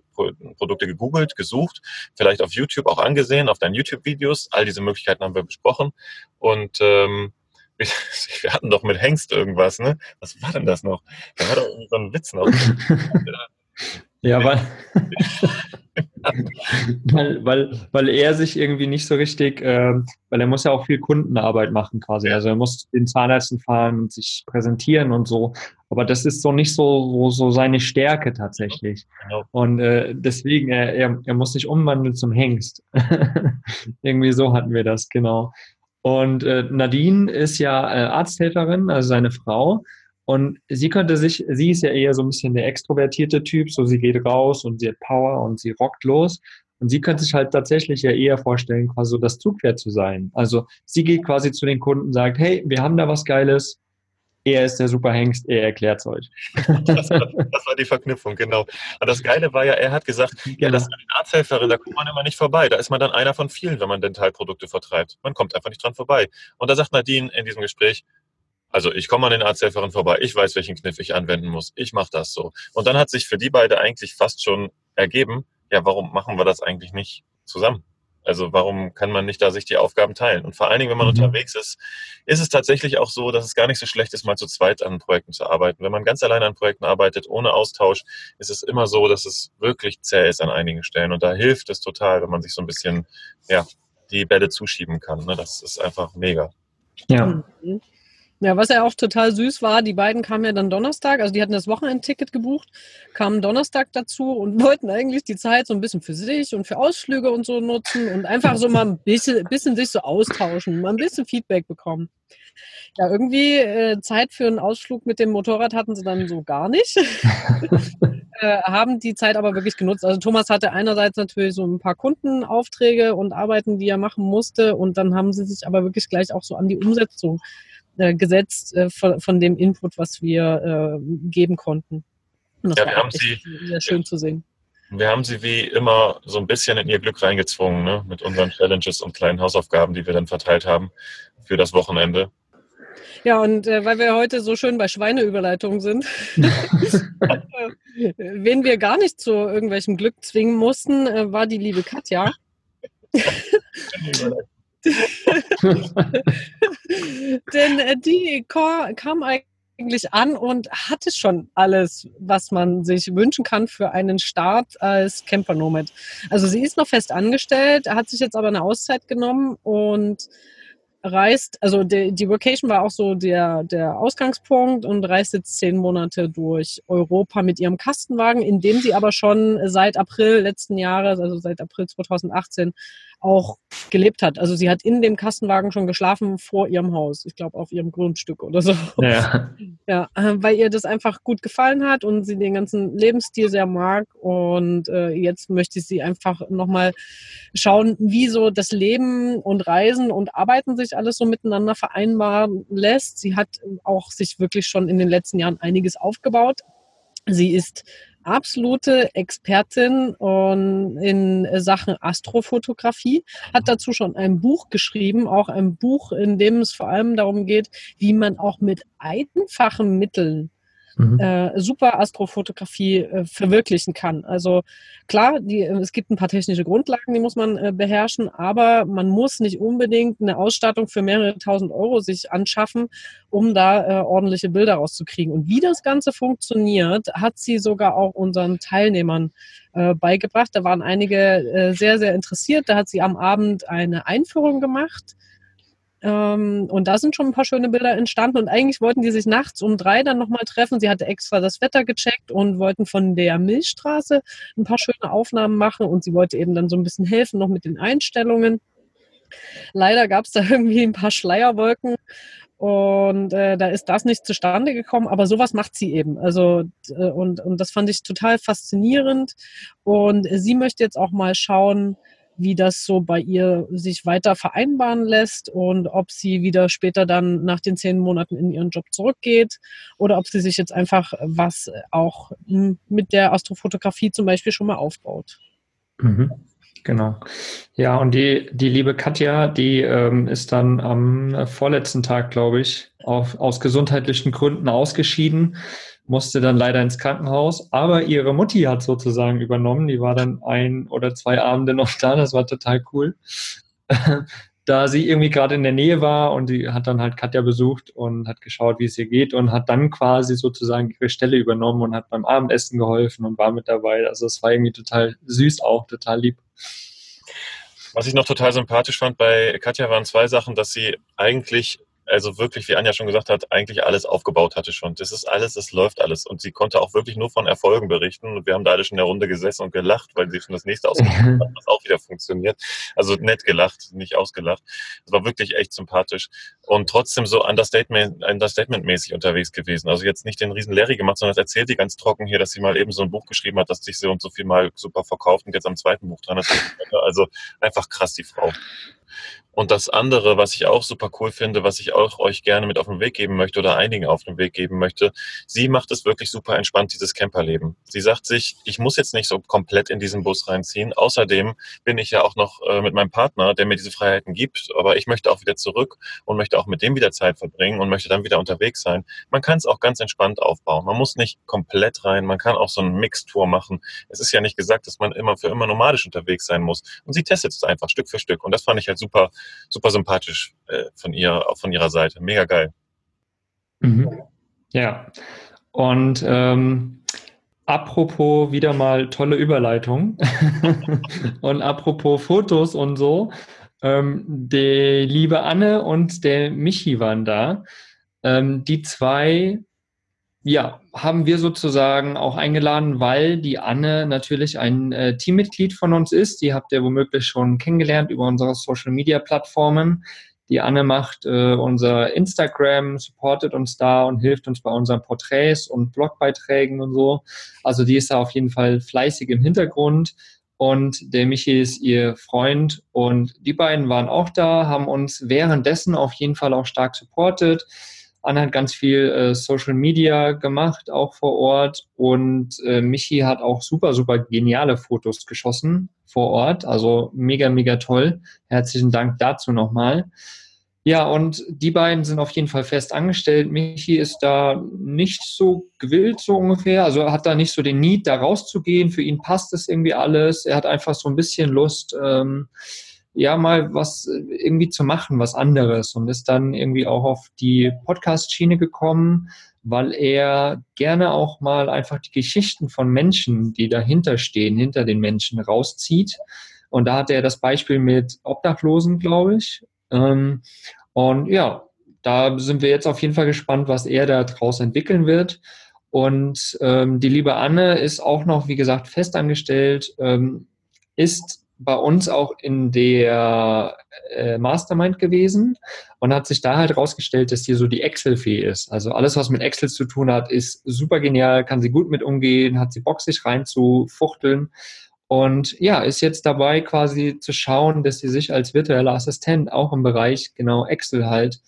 Produkte gegoogelt, gesucht, vielleicht auf YouTube auch angesehen, auf deinen YouTube-Videos. All diese Möglichkeiten haben wir besprochen und ähm, [LAUGHS] wir hatten doch mit Hengst irgendwas, ne? Was war denn das noch? Da war doch so ein Witz noch. [LAUGHS] ja, weil, [LAUGHS] [LAUGHS] weil, weil, weil er sich irgendwie nicht so richtig, äh, weil er muss ja auch viel Kundenarbeit machen quasi. Also er muss den Zahnärzten fahren und sich präsentieren und so. Aber das ist so nicht so, so, seine Stärke tatsächlich. Genau. Und äh, deswegen, er, er, er muss sich umwandeln zum Hengst. [LAUGHS] irgendwie so hatten wir das, genau. Und äh, Nadine ist ja äh, Arzthelferin, also seine Frau. Und sie könnte sich, sie ist ja eher so ein bisschen der extrovertierte Typ, so sie geht raus und sie hat Power und sie rockt los. Und sie könnte sich halt tatsächlich ja eher vorstellen, quasi so das Zugpferd zu sein. Also sie geht quasi zu den Kunden und sagt, hey, wir haben da was Geiles. Er ist der Superhengst, er erklärt es euch. [LAUGHS] Das war, das war, die Verknüpfung, genau. Und das Geile war ja, er hat gesagt, genau. ja, das ist eine Arzthelferin, da kommt man immer nicht vorbei. Da ist man dann einer von vielen, wenn man Dentalprodukte vertreibt. Man kommt einfach nicht dran vorbei. Und da sagt Nadine in diesem Gespräch, also ich komme an den Arzthelferin vorbei, ich weiß, welchen Kniff ich anwenden muss, ich mache das so. Und dann hat sich für die beide eigentlich fast schon ergeben, ja, warum machen wir das eigentlich nicht zusammen? Also warum kann man nicht da sich die Aufgaben teilen? Und vor allen Dingen, wenn man mhm. unterwegs ist, ist es tatsächlich auch so, dass es gar nicht so schlecht ist, mal zu zweit an Projekten zu arbeiten. Wenn man ganz alleine an Projekten arbeitet, ohne Austausch, ist es immer so, dass es wirklich zäh ist an einigen Stellen. Und da hilft es total, wenn man sich so ein bisschen, ja, die Bälle zuschieben kann. Ne? Das ist einfach mega. Ja. Mhm. Ja, was ja auch total süß war, die beiden kamen ja dann Donnerstag, also die hatten das Wochenendticket gebucht, kamen Donnerstag dazu und [LAUGHS] wollten eigentlich die Zeit so ein bisschen für sich und für Ausflüge und so nutzen und einfach so mal ein bisschen, bisschen sich so austauschen, mal ein bisschen Feedback bekommen. Ja, irgendwie äh, Zeit für einen Ausflug mit dem Motorrad hatten sie dann so gar nicht. [LAUGHS] äh, haben die Zeit aber wirklich genutzt. Also Thomas hatte einerseits natürlich so ein paar Kundenaufträge und Arbeiten, die er machen musste. Und dann haben sie sich aber wirklich gleich auch so an die Umsetzung äh, gesetzt äh, von, von, dem Input, was wir äh, geben konnten. Und das ja, wir haben sie, sehr schön zu sehen. Wir haben sie wie immer so ein bisschen in ihr Glück reingezwungen, ne? mit unseren Challenges und kleinen Hausaufgaben, die wir dann verteilt haben für das Wochenende. Ja, und äh, weil wir heute so schön bei Schweineüberleitungen sind, [LAUGHS] wen wir gar nicht zu irgendwelchem Glück zwingen mussten, äh, war die liebe Katja. [LAUGHS] Denn äh, die kam eigentlich an und hatte schon alles, was man sich wünschen kann für einen Start als Camper Nomad. Also sie ist noch fest angestellt, hat sich jetzt aber eine Auszeit genommen und reist, also die, die Vacation war auch so der, der Ausgangspunkt und reist jetzt zehn Monate durch Europa mit ihrem Kastenwagen, in dem sie aber schon seit April letzten Jahres, also seit April 2018, auch gelebt hat. Also sie hat in dem Kastenwagen schon geschlafen vor ihrem Haus. Ich glaube auf ihrem Grundstück oder so. Ja. [LAUGHS] ja, äh, weil ihr das einfach gut gefallen hat und sie den ganzen Lebensstil sehr mag. Und äh, jetzt möchte ich sie einfach nochmal schauen, wie so das Leben und Reisen und Arbeiten sich alles so miteinander vereinbaren lässt. Sie hat auch sich wirklich schon in den letzten Jahren einiges aufgebaut. Sie ist absolute Expertin in Sachen Astrofotografie, hat dazu schon ein Buch geschrieben, auch ein Buch, in dem es vor allem darum geht, wie man auch mit einfachen Mitteln mhm. äh, super Astrofotografie äh, verwirklichen kann. Also klar, die, äh, es gibt ein paar technische Grundlagen, die muss man äh, beherrschen, aber man muss nicht unbedingt eine Ausstattung für mehrere tausend Euro sich anschaffen, um da äh, ordentliche Bilder rauszukriegen. Und wie das Ganze funktioniert, hat sie sogar auch unseren Teilnehmern äh, beigebracht. Da waren einige sehr, sehr interessiert. Da hat sie am Abend eine Einführung gemacht ähm, und da sind schon ein paar schöne Bilder entstanden. Und eigentlich wollten die sich nachts um drei dann nochmal treffen. Sie hatte extra das Wetter gecheckt und wollten von der Milchstraße ein paar schöne Aufnahmen machen. Und sie wollte eben dann so ein bisschen helfen, noch mit den Einstellungen. Leider gab es da [LAUGHS] irgendwie ein paar Schleierwolken und äh, da ist das nicht zustande gekommen, aber sowas macht sie eben. Also äh, und, und das fand ich total faszinierend. Und sie möchte jetzt auch mal schauen, wie das so bei ihr sich weiter vereinbaren lässt und ob sie wieder später dann nach den zehn Monaten in ihren Job zurückgeht oder ob sie sich jetzt einfach was auch mit der Astrofotografie zum Beispiel schon mal aufbaut. Mhm. Genau. Ja, und die, die liebe Katja, die ähm, ist dann am vorletzten Tag, glaube ich, auf, aus gesundheitlichen Gründen ausgeschieden musste dann leider ins Krankenhaus, aber ihre Mutti hat sozusagen übernommen. Die war dann ein oder zwei Abende noch da, das war total cool. [LAUGHS] da sie irgendwie gerade in der Nähe war und sie hat dann halt Katja besucht und hat geschaut, wie es ihr geht und hat dann quasi sozusagen ihre Stelle übernommen und hat beim Abendessen geholfen und war mit dabei. Also es war irgendwie total süß auch, total lieb. Was ich noch total sympathisch fand bei Katja waren zwei Sachen, dass sie eigentlich also wirklich, wie Anja schon gesagt hat, eigentlich alles aufgebaut hatte schon. Das ist alles, das läuft alles. Und sie konnte auch wirklich nur von Erfolgen berichten. Und wir haben da alle schon in der Runde gesessen und gelacht, weil sie schon das nächste ausgemacht [LAUGHS] hat, was auch wieder funktioniert. Also nett gelacht, nicht ausgelacht. Es war wirklich echt sympathisch. Und trotzdem so Understatement, Understatement-mäßig unterwegs gewesen. Also jetzt nicht den riesen Larry gemacht, sondern erzählt die ganz trocken hier, dass sie mal eben so ein Buch geschrieben hat, das sich so und so viel mal super verkauft und jetzt am zweiten Buch dran ist. Also einfach krass, die Frau. Und das andere, was ich auch super cool finde, was ich auch euch gerne mit auf den Weg geben möchte oder einigen auf den Weg geben möchte, sie macht es wirklich super entspannt, dieses Camperleben. Sie sagt sich, ich muss jetzt nicht so komplett in diesen Bus reinziehen. Außerdem bin ich ja auch noch äh, mit meinem Partner, der mir diese Freiheiten gibt, aber ich möchte auch wieder zurück und möchte auch mit dem wieder Zeit verbringen und möchte dann wieder unterwegs sein. Man kann es auch ganz entspannt aufbauen. Man muss nicht komplett rein, man kann auch so einen Mixtour machen. Es ist ja nicht gesagt, dass man immer für immer nomadisch unterwegs sein muss. Und sie testet es einfach Stück für Stück. Und das fand ich halt super super sympathisch äh, von ihr, auch von ihrer Seite. Mega geil. Mhm. Ja. Und ähm, apropos wieder mal tolle Überleitung [LAUGHS] und apropos Fotos und so. Ähm, die liebe Anne und der Michi waren da. Ähm, die zwei, ja, haben wir sozusagen auch eingeladen, weil die Anne natürlich ein äh, Teammitglied von uns ist. Die habt ihr womöglich schon kennengelernt über unsere Social Media Plattformen. Die Anne macht äh, unser Instagram, supportet uns da und hilft uns bei unseren Porträts und Blogbeiträgen und so. Also die ist da auf jeden Fall fleißig im Hintergrund. Und der Michi ist ihr Freund und die beiden waren auch da, haben uns währenddessen auf jeden Fall auch stark supportet. Anne hat ganz viel äh, Social Media gemacht, auch vor Ort. Und äh, Michi hat auch super, super geniale Fotos geschossen vor Ort. Also mega, mega toll. Herzlichen Dank dazu nochmal. Ja, und die beiden sind auf jeden Fall fest angestellt. Michi ist da nicht so gewillt, so ungefähr. Also hat da nicht so den Need, da rauszugehen. Für ihn passt es irgendwie alles. Er hat einfach so ein bisschen Lust, ähm, ja, mal was irgendwie zu machen, was anderes. Und ist dann irgendwie auch auf die Podcast-Schiene gekommen, weil er gerne auch mal einfach die Geschichten von Menschen, die dahinter stehen, hinter den Menschen rauszieht. Und da hat er das Beispiel mit Obdachlosen, glaube ich. Ähm, und ja, da sind wir jetzt auf jeden Fall gespannt, was er da draus entwickeln wird. Und ähm, die liebe Anne ist auch noch, wie gesagt, festangestellt, ähm, ist bei uns auch in der äh, Mastermind gewesen und hat sich da halt herausgestellt, dass die so die Excel-Fee ist. Also alles, was mit Excel zu tun hat, ist super genial, kann sie gut mit umgehen, hat sie Bock, sich reinzufuchteln. Und ja, ist jetzt dabei quasi zu schauen, dass sie sich als virtueller Assistent auch im Bereich genau Excel halt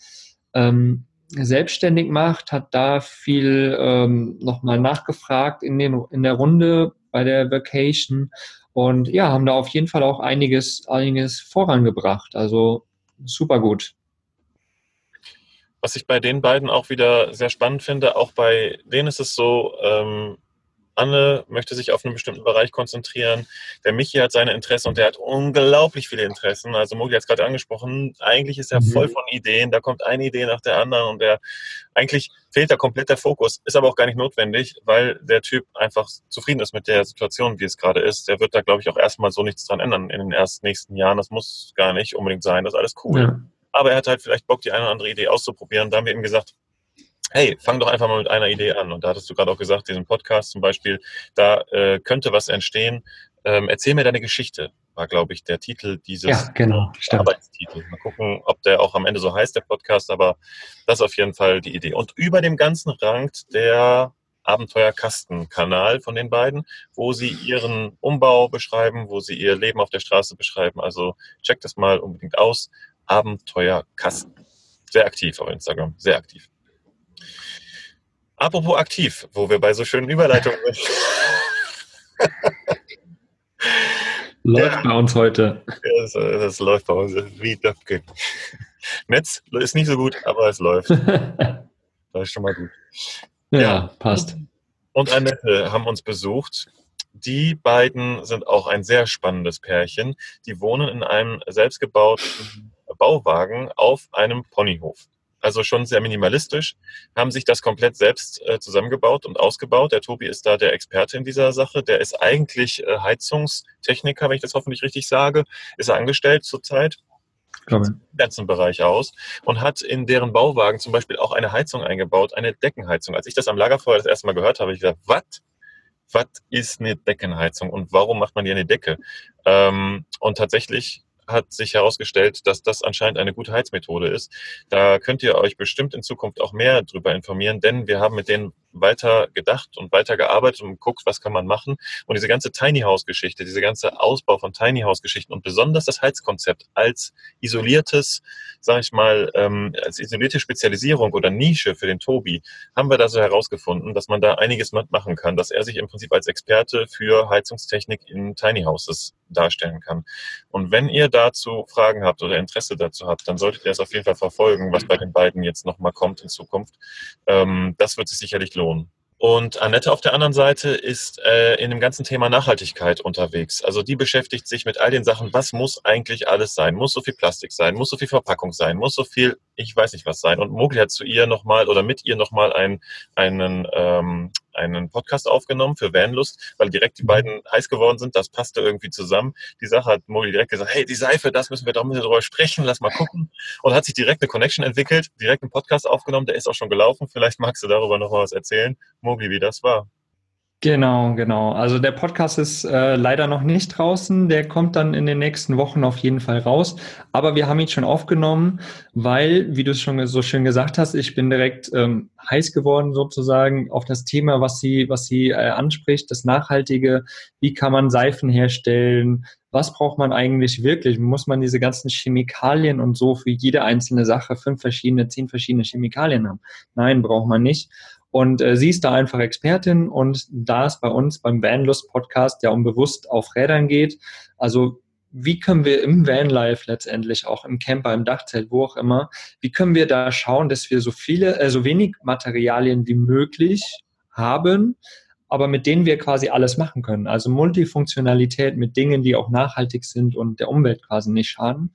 ähm, selbstständig macht, hat da viel ähm, nochmal nachgefragt in, den, in der Runde bei der Vacation und ja, haben da auf jeden Fall auch einiges, einiges vorangebracht. Also super gut. Was ich bei den beiden auch wieder sehr spannend finde, auch bei denen ist es so, ähm, Anne möchte sich auf einen bestimmten Bereich konzentrieren. Der Michi hat seine Interessen und der hat unglaublich viele Interessen. Also Mogi hat es gerade angesprochen, eigentlich ist er mhm. voll von Ideen. Da kommt eine Idee nach der anderen und der eigentlich fehlt da komplett der Fokus. Ist aber auch gar nicht notwendig, weil der Typ einfach zufrieden ist mit der Situation, wie es gerade ist. Der wird da, glaube ich, auch erstmal so nichts dran ändern in den ersten nächsten Jahren. Das muss gar nicht unbedingt sein. Das ist alles cool. Ja. Aber er hat halt vielleicht Bock, die eine oder andere Idee auszuprobieren. Da haben wir ihm gesagt, hey, fang doch einfach mal mit einer Idee an. Und da hattest du gerade auch gesagt, diesen Podcast zum Beispiel, da äh, könnte was entstehen. Ähm, erzähl mir deine Geschichte, war, glaube ich, der Titel dieses ja, genau, Arbeitstitel. Mal gucken, ob der auch am Ende so heißt, der Podcast, aber das ist auf jeden Fall die Idee. Und über dem Ganzen rankt der Abenteuerkasten-Kanal von den beiden, wo sie ihren Umbau beschreiben, wo sie ihr Leben auf der Straße beschreiben. Also checkt das mal unbedingt aus. Abenteuerkasten. Sehr aktiv auf Instagram, sehr aktiv. Apropos aktiv, wo wir bei so schönen Überleitungen sind. [LAUGHS] läuft ja. bei uns heute. Das, das, läuft bei uns wie Döpken. Netz ist nicht so gut, aber es läuft. [LAUGHS] das ist schon mal gut. Ja, ja, passt. Und Annette haben uns besucht. Die beiden sind auch ein sehr spannendes Pärchen. Die wohnen in einem selbstgebauten Bauwagen auf einem Ponyhof also schon sehr minimalistisch, haben sich das komplett selbst äh, zusammengebaut und ausgebaut. Der Tobi ist da der Experte in dieser Sache. Der ist eigentlich äh, Heizungstechniker, wenn ich das hoffentlich richtig sage, ist er angestellt zurzeit. Im ganzen Bereich aus und hat in deren Bauwagen zum Beispiel auch eine Heizung eingebaut, eine Deckenheizung. Als ich das am Lagerfeuer das erste Mal gehört habe, ich gesagt, was? Was ist eine Deckenheizung und warum macht man die eine Decke? Ähm, und tatsächlich hat sich herausgestellt, dass das anscheinend eine gute Heizmethode ist. Da könnt ihr euch bestimmt in Zukunft auch mehr darüber informieren, denn wir haben mit denen weiter gedacht und weiter gearbeitet und geguckt, was kann man machen. Und diese ganze Tiny House Geschichte, diese ganze Ausbau von Tiny House Geschichten und besonders das Heizkonzept als isoliertes, sage ich mal, ähm, als isolierte Spezialisierung oder Nische für den Tobi, haben wir da so herausgefunden, dass man da einiges machen kann, dass er sich im Prinzip als Experte für Heizungstechnik in Tiny Houses darstellen kann. Und wenn ihr dazu Fragen habt oder Interesse dazu habt, dann solltet ihr es auf jeden Fall verfolgen, was bei den beiden jetzt nochmal kommt in Zukunft. Ähm, das wird sich sicherlich lohnen. Personen. Und Annette auf der anderen Seite ist äh, in dem ganzen Thema Nachhaltigkeit unterwegs. Also die beschäftigt sich mit all den Sachen, was muss eigentlich alles sein? Muss so viel Plastik sein? Muss so viel Verpackung sein? Muss so viel, ich weiß nicht was sein? Und Mogli hat zu ihr nochmal oder mit ihr nochmal ein, einen, ähm, einen Podcast aufgenommen für Vanlust, weil direkt die mhm. beiden heiß geworden sind. Das passte irgendwie zusammen. Die Sache hat Mogli direkt gesagt, hey, die Seife, das müssen wir doch mal drüber sprechen, lass mal gucken. Und hat sich direkt eine Connection entwickelt, direkt einen Podcast aufgenommen, der ist auch schon gelaufen. Vielleicht magst du darüber noch was erzählen, Mogli, wie das war. Genau, genau. Also der Podcast ist äh, leider noch nicht draußen. Der kommt dann in den nächsten Wochen auf jeden Fall raus. Aber wir haben ihn schon aufgenommen, weil, wie du es schon so schön gesagt hast, ich bin direkt ähm, heiß geworden sozusagen auf das Thema, was sie, was sie äh, anspricht, das Nachhaltige. Wie kann man Seifen herstellen? Was braucht man eigentlich wirklich? Muss man diese ganzen Chemikalien und so für jede einzelne Sache fünf verschiedene, zehn verschiedene Chemikalien haben? Nein, braucht man nicht. Und äh, sie ist da einfach Expertin und da es bei uns beim Vanlust Podcast ja um bewusst auf Rädern geht, also wie können wir im Vanlife letztendlich, auch im Camper, im Dachzelt, wo auch immer, wie können wir da schauen, dass wir so viele, äh, so wenig Materialien wie möglich haben, aber mit denen wir quasi alles machen können. Also Multifunktionalität mit Dingen, die auch nachhaltig sind und der Umwelt quasi nicht schaden.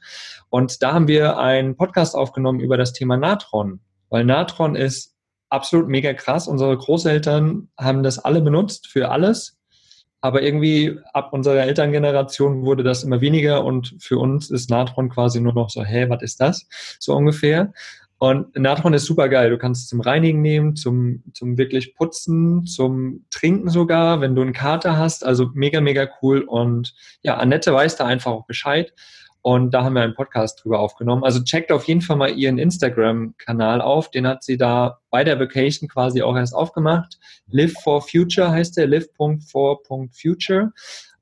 Und da haben wir einen Podcast aufgenommen über das Thema Natron, weil Natron ist absolut mega krass. Unsere Großeltern haben das alle benutzt für alles. Aber irgendwie ab unserer Elterngeneration wurde das immer weniger und für uns ist Natron quasi nur noch so, hä, was ist das? So ungefähr. Und Natron ist super geil. Du kannst es zum Reinigen nehmen, zum, zum wirklich Putzen, zum Trinken sogar, wenn du einen Kater hast. Also mega, mega cool. Und ja, Annette weiß da einfach auch Bescheid. Und da haben wir einen Podcast drüber aufgenommen. Also checkt auf jeden Fall mal ihren Instagram-Kanal auf. Den hat sie da bei der Vacation quasi auch erst aufgemacht. Live for Future heißt der, live.for.future.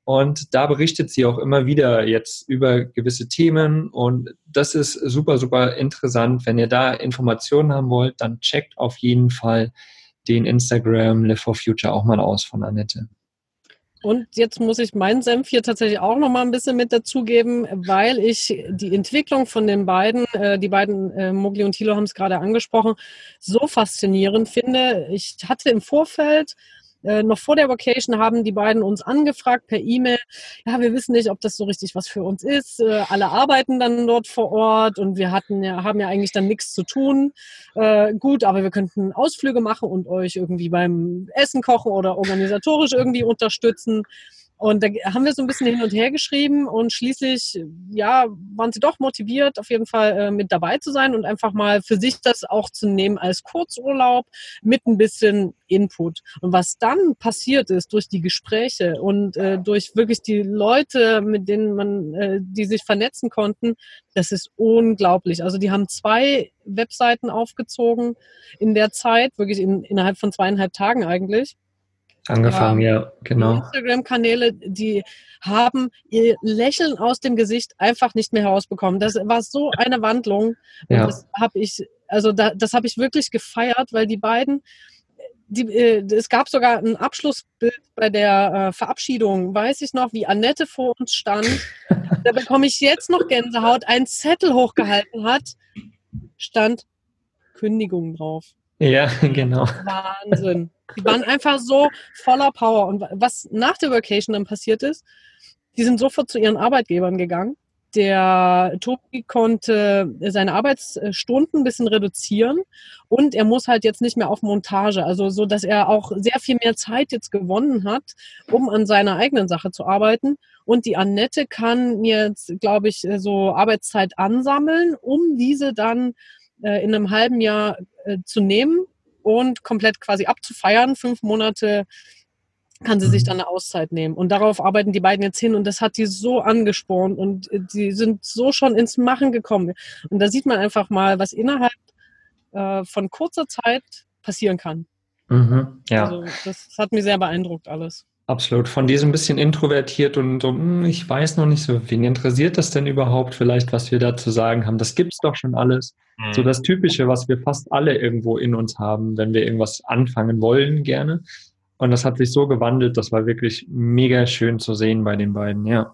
Und da berichtet sie auch immer wieder jetzt über gewisse Themen. Und das ist super, super interessant. Wenn ihr da Informationen haben wollt, dann checkt auf jeden Fall den Instagram Live for Future auch mal aus von Annette. Und jetzt muss ich meinen Senf hier tatsächlich auch noch mal ein bisschen mit dazugeben, weil ich die Entwicklung von den beiden, äh, die beiden äh, Mogli und Thilo haben es gerade angesprochen, so faszinierend finde. Ich hatte im Vorfeld äh, noch vor der Vacation haben die beiden uns angefragt per E-Mail. Ja, wir wissen nicht, ob das so richtig was für uns ist. Äh, alle arbeiten dann dort vor Ort und wir hatten ja, haben ja eigentlich dann nichts zu tun. Äh, gut, aber wir könnten Ausflüge machen und euch irgendwie beim Essen kochen oder organisatorisch irgendwie unterstützen. Und da haben wir so ein bisschen hin und her geschrieben und schließlich, ja, waren sie doch motiviert, auf jeden Fall äh, mit dabei zu sein und einfach mal für sich das auch zu nehmen als Kurzurlaub mit ein bisschen Input. Und was dann passiert ist durch die Gespräche und äh, durch wirklich die Leute, mit denen man, äh, die sich vernetzen konnten, das ist unglaublich. Also die haben zwei Webseiten aufgezogen in der Zeit, wirklich in, innerhalb von zweieinhalb Tagen eigentlich Angefangen, ja, ja genau. Instagram-Kanäle, die haben ihr Lächeln aus dem Gesicht einfach nicht mehr herausbekommen. Das war so eine Wandlung. Ja. das habe ich, also da, das habe ich wirklich gefeiert, weil die beiden, die, äh, es gab sogar ein Abschlussbild bei der äh, Verabschiedung, weiß ich noch, wie Annette vor uns stand. [LAUGHS] da bekomme ich jetzt noch Gänsehaut, einen Zettel hochgehalten hat, stand Kündigung drauf. Ja, [LAUGHS] genau. Wahnsinn. Die waren einfach so voller Power. Und was nach der Vacation dann passiert ist, die sind sofort zu ihren Arbeitgebern gegangen. Der Tobi konnte seine Arbeitsstunden ein bisschen reduzieren und er muss halt jetzt nicht mehr auf Montage, also so, dass er auch sehr viel mehr Zeit jetzt gewonnen hat, um an seiner eigenen Sache zu arbeiten. Und die Annette kann jetzt, glaube ich, so Arbeitszeit ansammeln, um diese dann äh, in einem halben Jahr äh, zu nehmen und komplett quasi abzufeiern. Fünf Monate kann sie sich mhm. dann eine Auszeit nehmen. Und darauf arbeiten die beiden jetzt hin und das hat die so angespornt und die sind so schon ins Machen gekommen. Und da sieht man einfach mal, was innerhalb äh, von kurzer Zeit passieren kann. Mhm, ja. Also das hat mich sehr beeindruckt alles. Absolut. Von diesem bisschen introvertiert und so, hm, ich weiß noch nicht so, wen interessiert das denn überhaupt vielleicht, was wir da zu sagen haben? Das gibt's doch schon alles. Mhm. So das Typische, was wir fast alle irgendwo in uns haben, wenn wir irgendwas anfangen wollen, gerne. Und das hat sich so gewandelt, das war wirklich mega schön zu sehen bei den beiden, ja.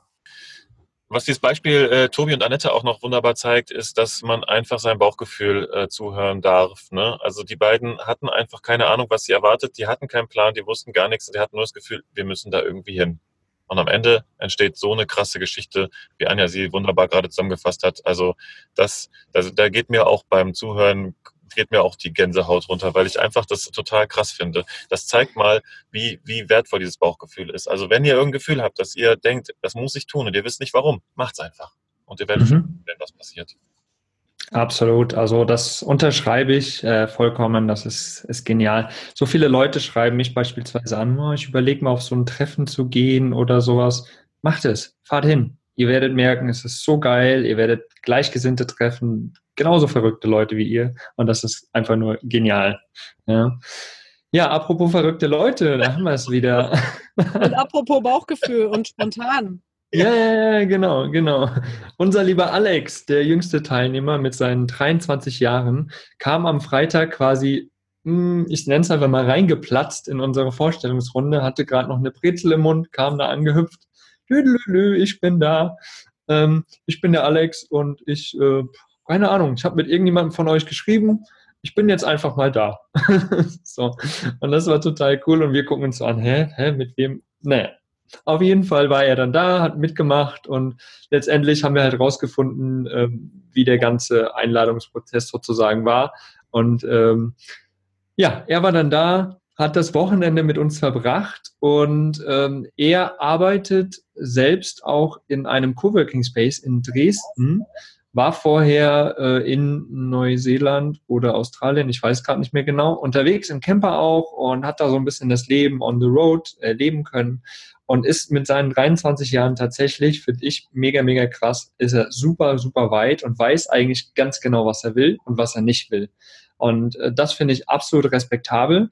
Was dieses Beispiel äh, Tobi und Annette auch noch wunderbar zeigt, ist, dass man einfach sein Bauchgefühl äh, zuhören darf. Ne? Also die beiden hatten einfach keine Ahnung, was sie erwartet. Die hatten keinen Plan, die wussten gar nichts. Die hatten nur das Gefühl, wir müssen da irgendwie hin. Und am Ende entsteht so eine krasse Geschichte, wie Anja sie wunderbar gerade zusammengefasst hat. Also das, das da geht mir auch beim Zuhören geht mir auch die Gänsehaut runter, weil ich einfach das total krass finde. Das zeigt mal, wie, wie wertvoll dieses Bauchgefühl ist. Also wenn ihr irgendein Gefühl habt, dass ihr denkt, das muss ich tun und ihr wisst nicht warum, macht's einfach. Und ihr werdet mhm. sehen, was passiert. Absolut, also das unterschreibe ich äh, vollkommen, das ist, ist genial. So viele Leute schreiben mich beispielsweise an, oh, ich überlege mal auf so ein Treffen zu gehen oder sowas. Macht es, fahrt hin. Ihr werdet merken, es ist so geil, ihr werdet Gleichgesinnte treffen, genauso verrückte Leute wie ihr und das ist einfach nur genial. Ja, ja apropos verrückte Leute, da haben wir es wieder. Und apropos Bauchgefühl und spontan. Ja, ja, ja, genau, genau. Unser lieber Alex, der jüngste Teilnehmer mit seinen 23 Jahren, kam am Freitag quasi, hm, ich nenne es einfach mal reingeplatzt in unsere Vorstellungsrunde, hatte gerade noch eine Brezel im Mund, kam da angehüpft. Lü, ich bin da. Ähm, ich bin der Alex und ich, äh, keine Ahnung, ich habe mit irgendjemandem von euch geschrieben. Ich bin jetzt einfach mal da. [LAUGHS] so. Und das war total cool und wir gucken uns an, hä, hä, mit wem? Naja, auf jeden Fall war er dann da, hat mitgemacht und letztendlich haben wir halt rausgefunden, ähm, wie der ganze Einladungsprozess sozusagen war. Und ähm, ja, er war dann da, hat das Wochenende mit uns verbracht und ähm, er arbeitet selbst auch in einem Coworking Space in Dresden war vorher äh, in Neuseeland oder Australien, ich weiß gerade nicht mehr genau, unterwegs im Camper auch und hat da so ein bisschen das Leben on the road erleben können und ist mit seinen 23 Jahren tatsächlich, finde ich, mega, mega krass, ist er super, super weit und weiß eigentlich ganz genau, was er will und was er nicht will. Und äh, das finde ich absolut respektabel.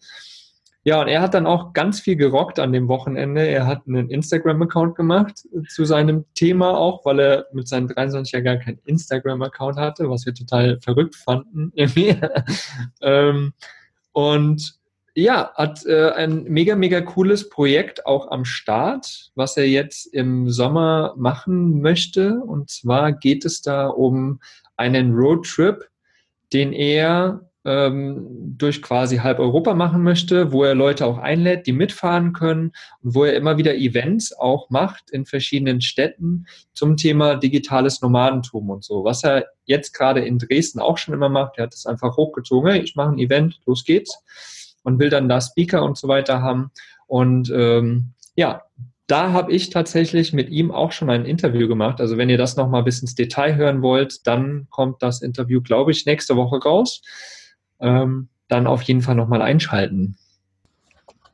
Ja, und er hat dann auch ganz viel gerockt an dem Wochenende. Er hat einen Instagram-Account gemacht zu seinem Thema auch, weil er mit seinen 23 ja gar keinen Instagram-Account hatte, was wir total verrückt fanden. [LAUGHS] ähm, und ja, hat äh, ein mega, mega cooles Projekt auch am Start, was er jetzt im Sommer machen möchte. Und zwar geht es da um einen Roadtrip, den er ähm, durch quasi halb Europa machen möchte, wo er Leute auch einlädt, die mitfahren können und wo er immer wieder Events auch macht in verschiedenen Städten zum Thema digitales Nomadentum und so. Was er jetzt gerade in Dresden auch schon immer macht, er hat es einfach hochgezogen, ich mache ein Event, los geht's und will dann da Speaker und so weiter haben. Und ähm, ja, da habe ich tatsächlich mit ihm auch schon ein Interview gemacht. Also wenn ihr das nochmal bis ins Detail hören wollt, dann kommt das Interview, glaube ich, nächste Woche raus ähm, dann auf jeden Fall nochmal einschalten.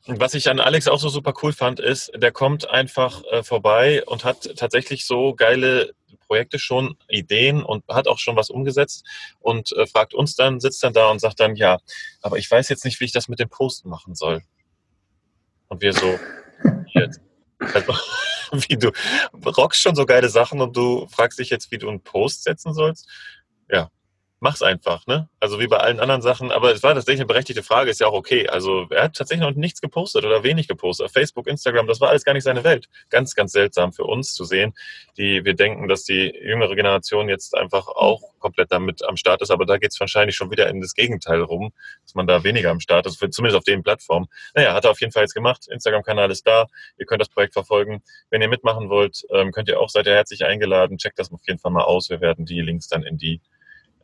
Was ich an Alex auch so super cool fand, ist, der kommt einfach äh, vorbei und hat tatsächlich so geile Projekte schon, Ideen und hat auch schon was umgesetzt und äh, fragt uns dann, sitzt dann da und sagt dann, ja, aber ich weiß jetzt nicht, wie ich das mit dem Posten machen soll. Und wir so, [LAUGHS] jetzt. Also, [LAUGHS] wie du rockst schon so geile Sachen und du fragst dich jetzt, wie du einen Post setzen sollst. Mach's einfach, ne? Also wie bei allen anderen Sachen, aber es war tatsächlich eine berechtigte Frage, ist ja auch okay. Also er hat tatsächlich noch nichts gepostet oder wenig gepostet. Facebook, Instagram, das war alles gar nicht seine Welt. Ganz, ganz seltsam für uns zu sehen, die wir denken, dass die jüngere Generation jetzt einfach auch komplett damit am Start ist, aber da geht's wahrscheinlich schon wieder in das Gegenteil rum, dass man da weniger am Start ist, zumindest auf den Plattformen. Naja, hat er auf jeden Fall jetzt gemacht. Instagram-Kanal ist da. Ihr könnt das Projekt verfolgen. Wenn ihr mitmachen wollt, ähm, könnt ihr auch, seid ihr herzlich eingeladen. Checkt das auf jeden Fall mal aus. Wir werden die Links dann in die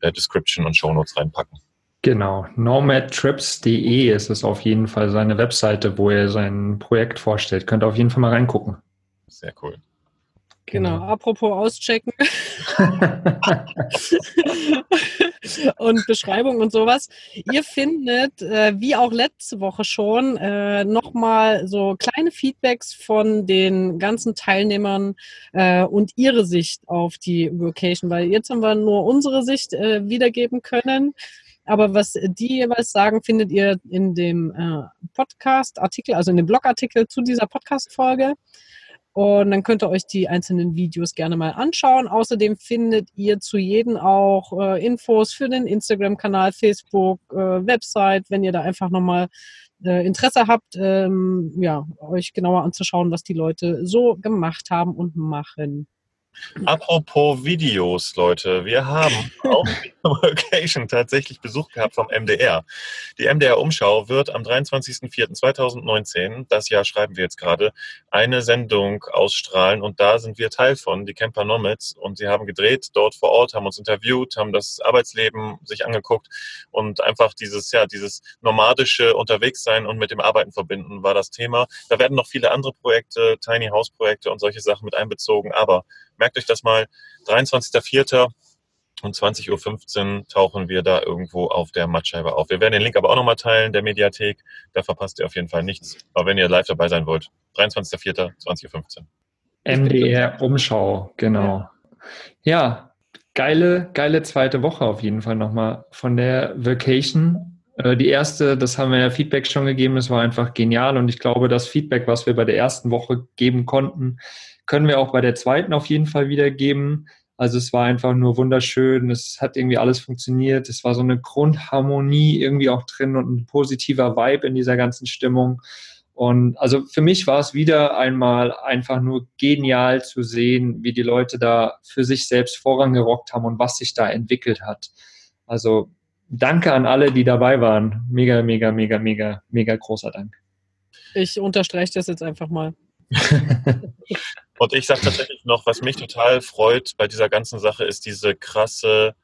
äh, Description und Show Notes reinpacken. Genau, nomadtrips.de ist es auf jeden Fall seine Webseite, wo er sein Projekt vorstellt. Könnt ihr auf jeden Fall mal reingucken. Sehr cool. Genau, apropos auschecken [LAUGHS] [LAUGHS] [LAUGHS] und Beschreibung und sowas. Ihr findet, äh, wie auch letzte Woche schon, äh, nochmal so kleine Feedbacks von den ganzen Teilnehmern äh, und ihre Sicht auf die Vocation, weil jetzt haben wir nur unsere Sicht äh, wiedergeben können. Aber was die jeweils sagen, findet ihr in dem äh, Podcast-Artikel, also in dem Blogartikel zu dieser Podcast-Folge. Und dann könnt ihr euch die einzelnen Videos gerne mal anschauen. Außerdem findet ihr zu jedem auch äh, Infos für den Instagram-Kanal, Facebook, äh, Website, wenn ihr da einfach nochmal äh, Interesse habt, ähm, ja, euch genauer anzuschauen, was die Leute so gemacht haben und machen. Apropos Videos, Leute, wir haben auf [LAUGHS] Location tatsächlich Besuch gehabt vom MDR. Die MDR-Umschau wird am 23.04.2019, das Jahr schreiben wir jetzt gerade, eine Sendung ausstrahlen. Und da sind wir Teil von, die Camper Nomads. Und sie haben gedreht dort vor Ort, haben uns interviewt, haben das Arbeitsleben sich angeguckt. Und einfach dieses, ja, dieses nomadische Unterwegssein und mit dem Arbeiten verbinden war das Thema. Da werden noch viele andere Projekte, Tiny House Projekte und solche Sachen mit einbezogen, aber merkt euch das mal, 23.04. und 20.15 Uhr tauchen wir da irgendwo auf der Mattscheibe auf. Wir werden den Link aber auch nochmal teilen, der Mediathek. Da verpasst ihr auf jeden Fall nichts. Aber wenn ihr live dabei sein wollt, 23.04. 20.15 Uhr. MDR Umschau, genau. Ja, geile, geile zweite Woche auf jeden Fall nochmal von der Vacation. Äh, die erste, das haben wir ja Feedback schon gegeben, das war einfach genial und ich glaube, das Feedback, was wir bei der ersten Woche geben konnten, können wir auch bei der zweiten auf jeden Fall wiedergeben. Also es war einfach nur wunderschön, es hat irgendwie alles funktioniert, es war so eine Grundharmonie irgendwie auch drin und ein positiver Vibe in dieser ganzen Stimmung. Und also für mich war es wieder einmal einfach nur genial zu sehen, wie die Leute da für sich selbst vorangerockt haben und was sich da entwickelt hat. Also danke an alle, die dabei waren. Mega, mega, mega, mega, mega großer Dank. Ich unterstreiche das jetzt einfach mal. [LAUGHS] Und ich sage tatsächlich noch, was mich total freut bei dieser ganzen Sache, ist diese krasse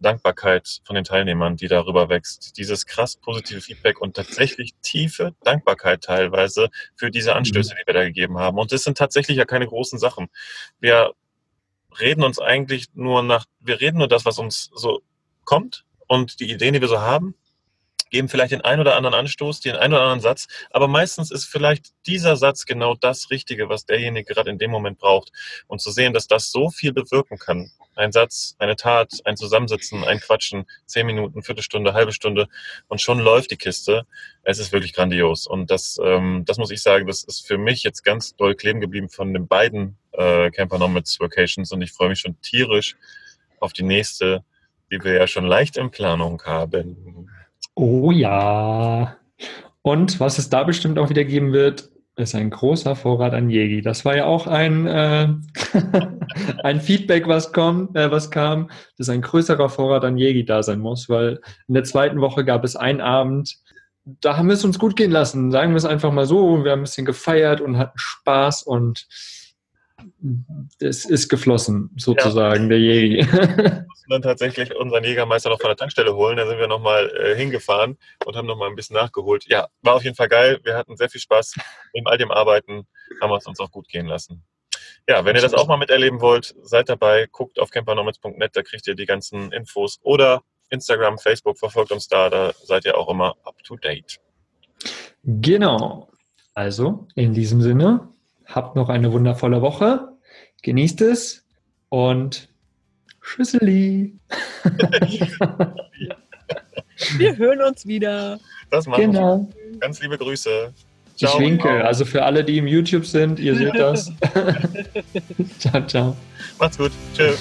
Dankbarkeit von den Teilnehmern, die darüber wächst. Dieses krass positive Feedback und tatsächlich tiefe Dankbarkeit teilweise für diese mhm. Anstöße, die wir da gegeben haben. Und das sind tatsächlich ja keine großen Sachen. Wir reden uns eigentlich nur nach, wir reden nur das, was uns so kommt und die Ideen, die wir so haben geben vielleicht den einen oder anderen Anstoß, den einen oder anderen Satz, aber meistens ist vielleicht dieser Satz genau das Richtige, was derjenige gerade in dem Moment braucht. Und zu sehen, dass das so viel bewirken kann. Ein Satz, eine Tat, ein Zusammensitzen, ein Quatschen, zehn Minuten, Viertelstunde, halbe Stunde und schon läuft die Kiste. Es ist wirklich grandios. Und das, ähm, das muss ich sagen, das ist für mich jetzt ganz doll kleben geblieben von den beiden äh, Camper Nomads Vacations und ich freue mich schon tierisch auf die nächste, die wir ja schon leicht in Planung haben. Oh ja. Und was es da bestimmt auch wieder geben wird, ist ein großer Vorrat an Jägi. Das war ja auch ein, äh, [LAUGHS] ein Feedback, was, kommt, äh, was kam, dass ein größerer Vorrat an Jägi da sein muss, weil in der zweiten Woche gab es einen Abend, da haben wir es uns gut gehen lassen, sagen wir es einfach mal so. Wir haben ein bisschen gefeiert und hatten Spaß und es ist geflossen, sozusagen, ja. der Jägi. Wir [LAUGHS] mussten dann tatsächlich unseren Jägermeister noch von der Tankstelle holen. Da sind wir nochmal äh, hingefahren und haben nochmal ein bisschen nachgeholt. Ja, war auf jeden Fall geil. Wir hatten sehr viel Spaß. Neben all dem Arbeiten haben wir es uns auch gut gehen lassen. Ja, wenn ihr das auch mal miterleben wollt, seid dabei, guckt auf campernomads.net, da kriegt ihr die ganzen Infos. Oder Instagram, Facebook, verfolgt uns da, da seid ihr auch immer up to date. Genau. Also, in diesem Sinne, Habt noch eine wundervolle Woche. Genießt es und Schüsseli. [LAUGHS] Wir hören uns wieder. Das machen genau. wir. Ganz liebe Grüße. Ciao. Ich winke. Also für alle, die im YouTube sind, ihr seht das. [LAUGHS] ciao, ciao. Macht's gut. Tschüss.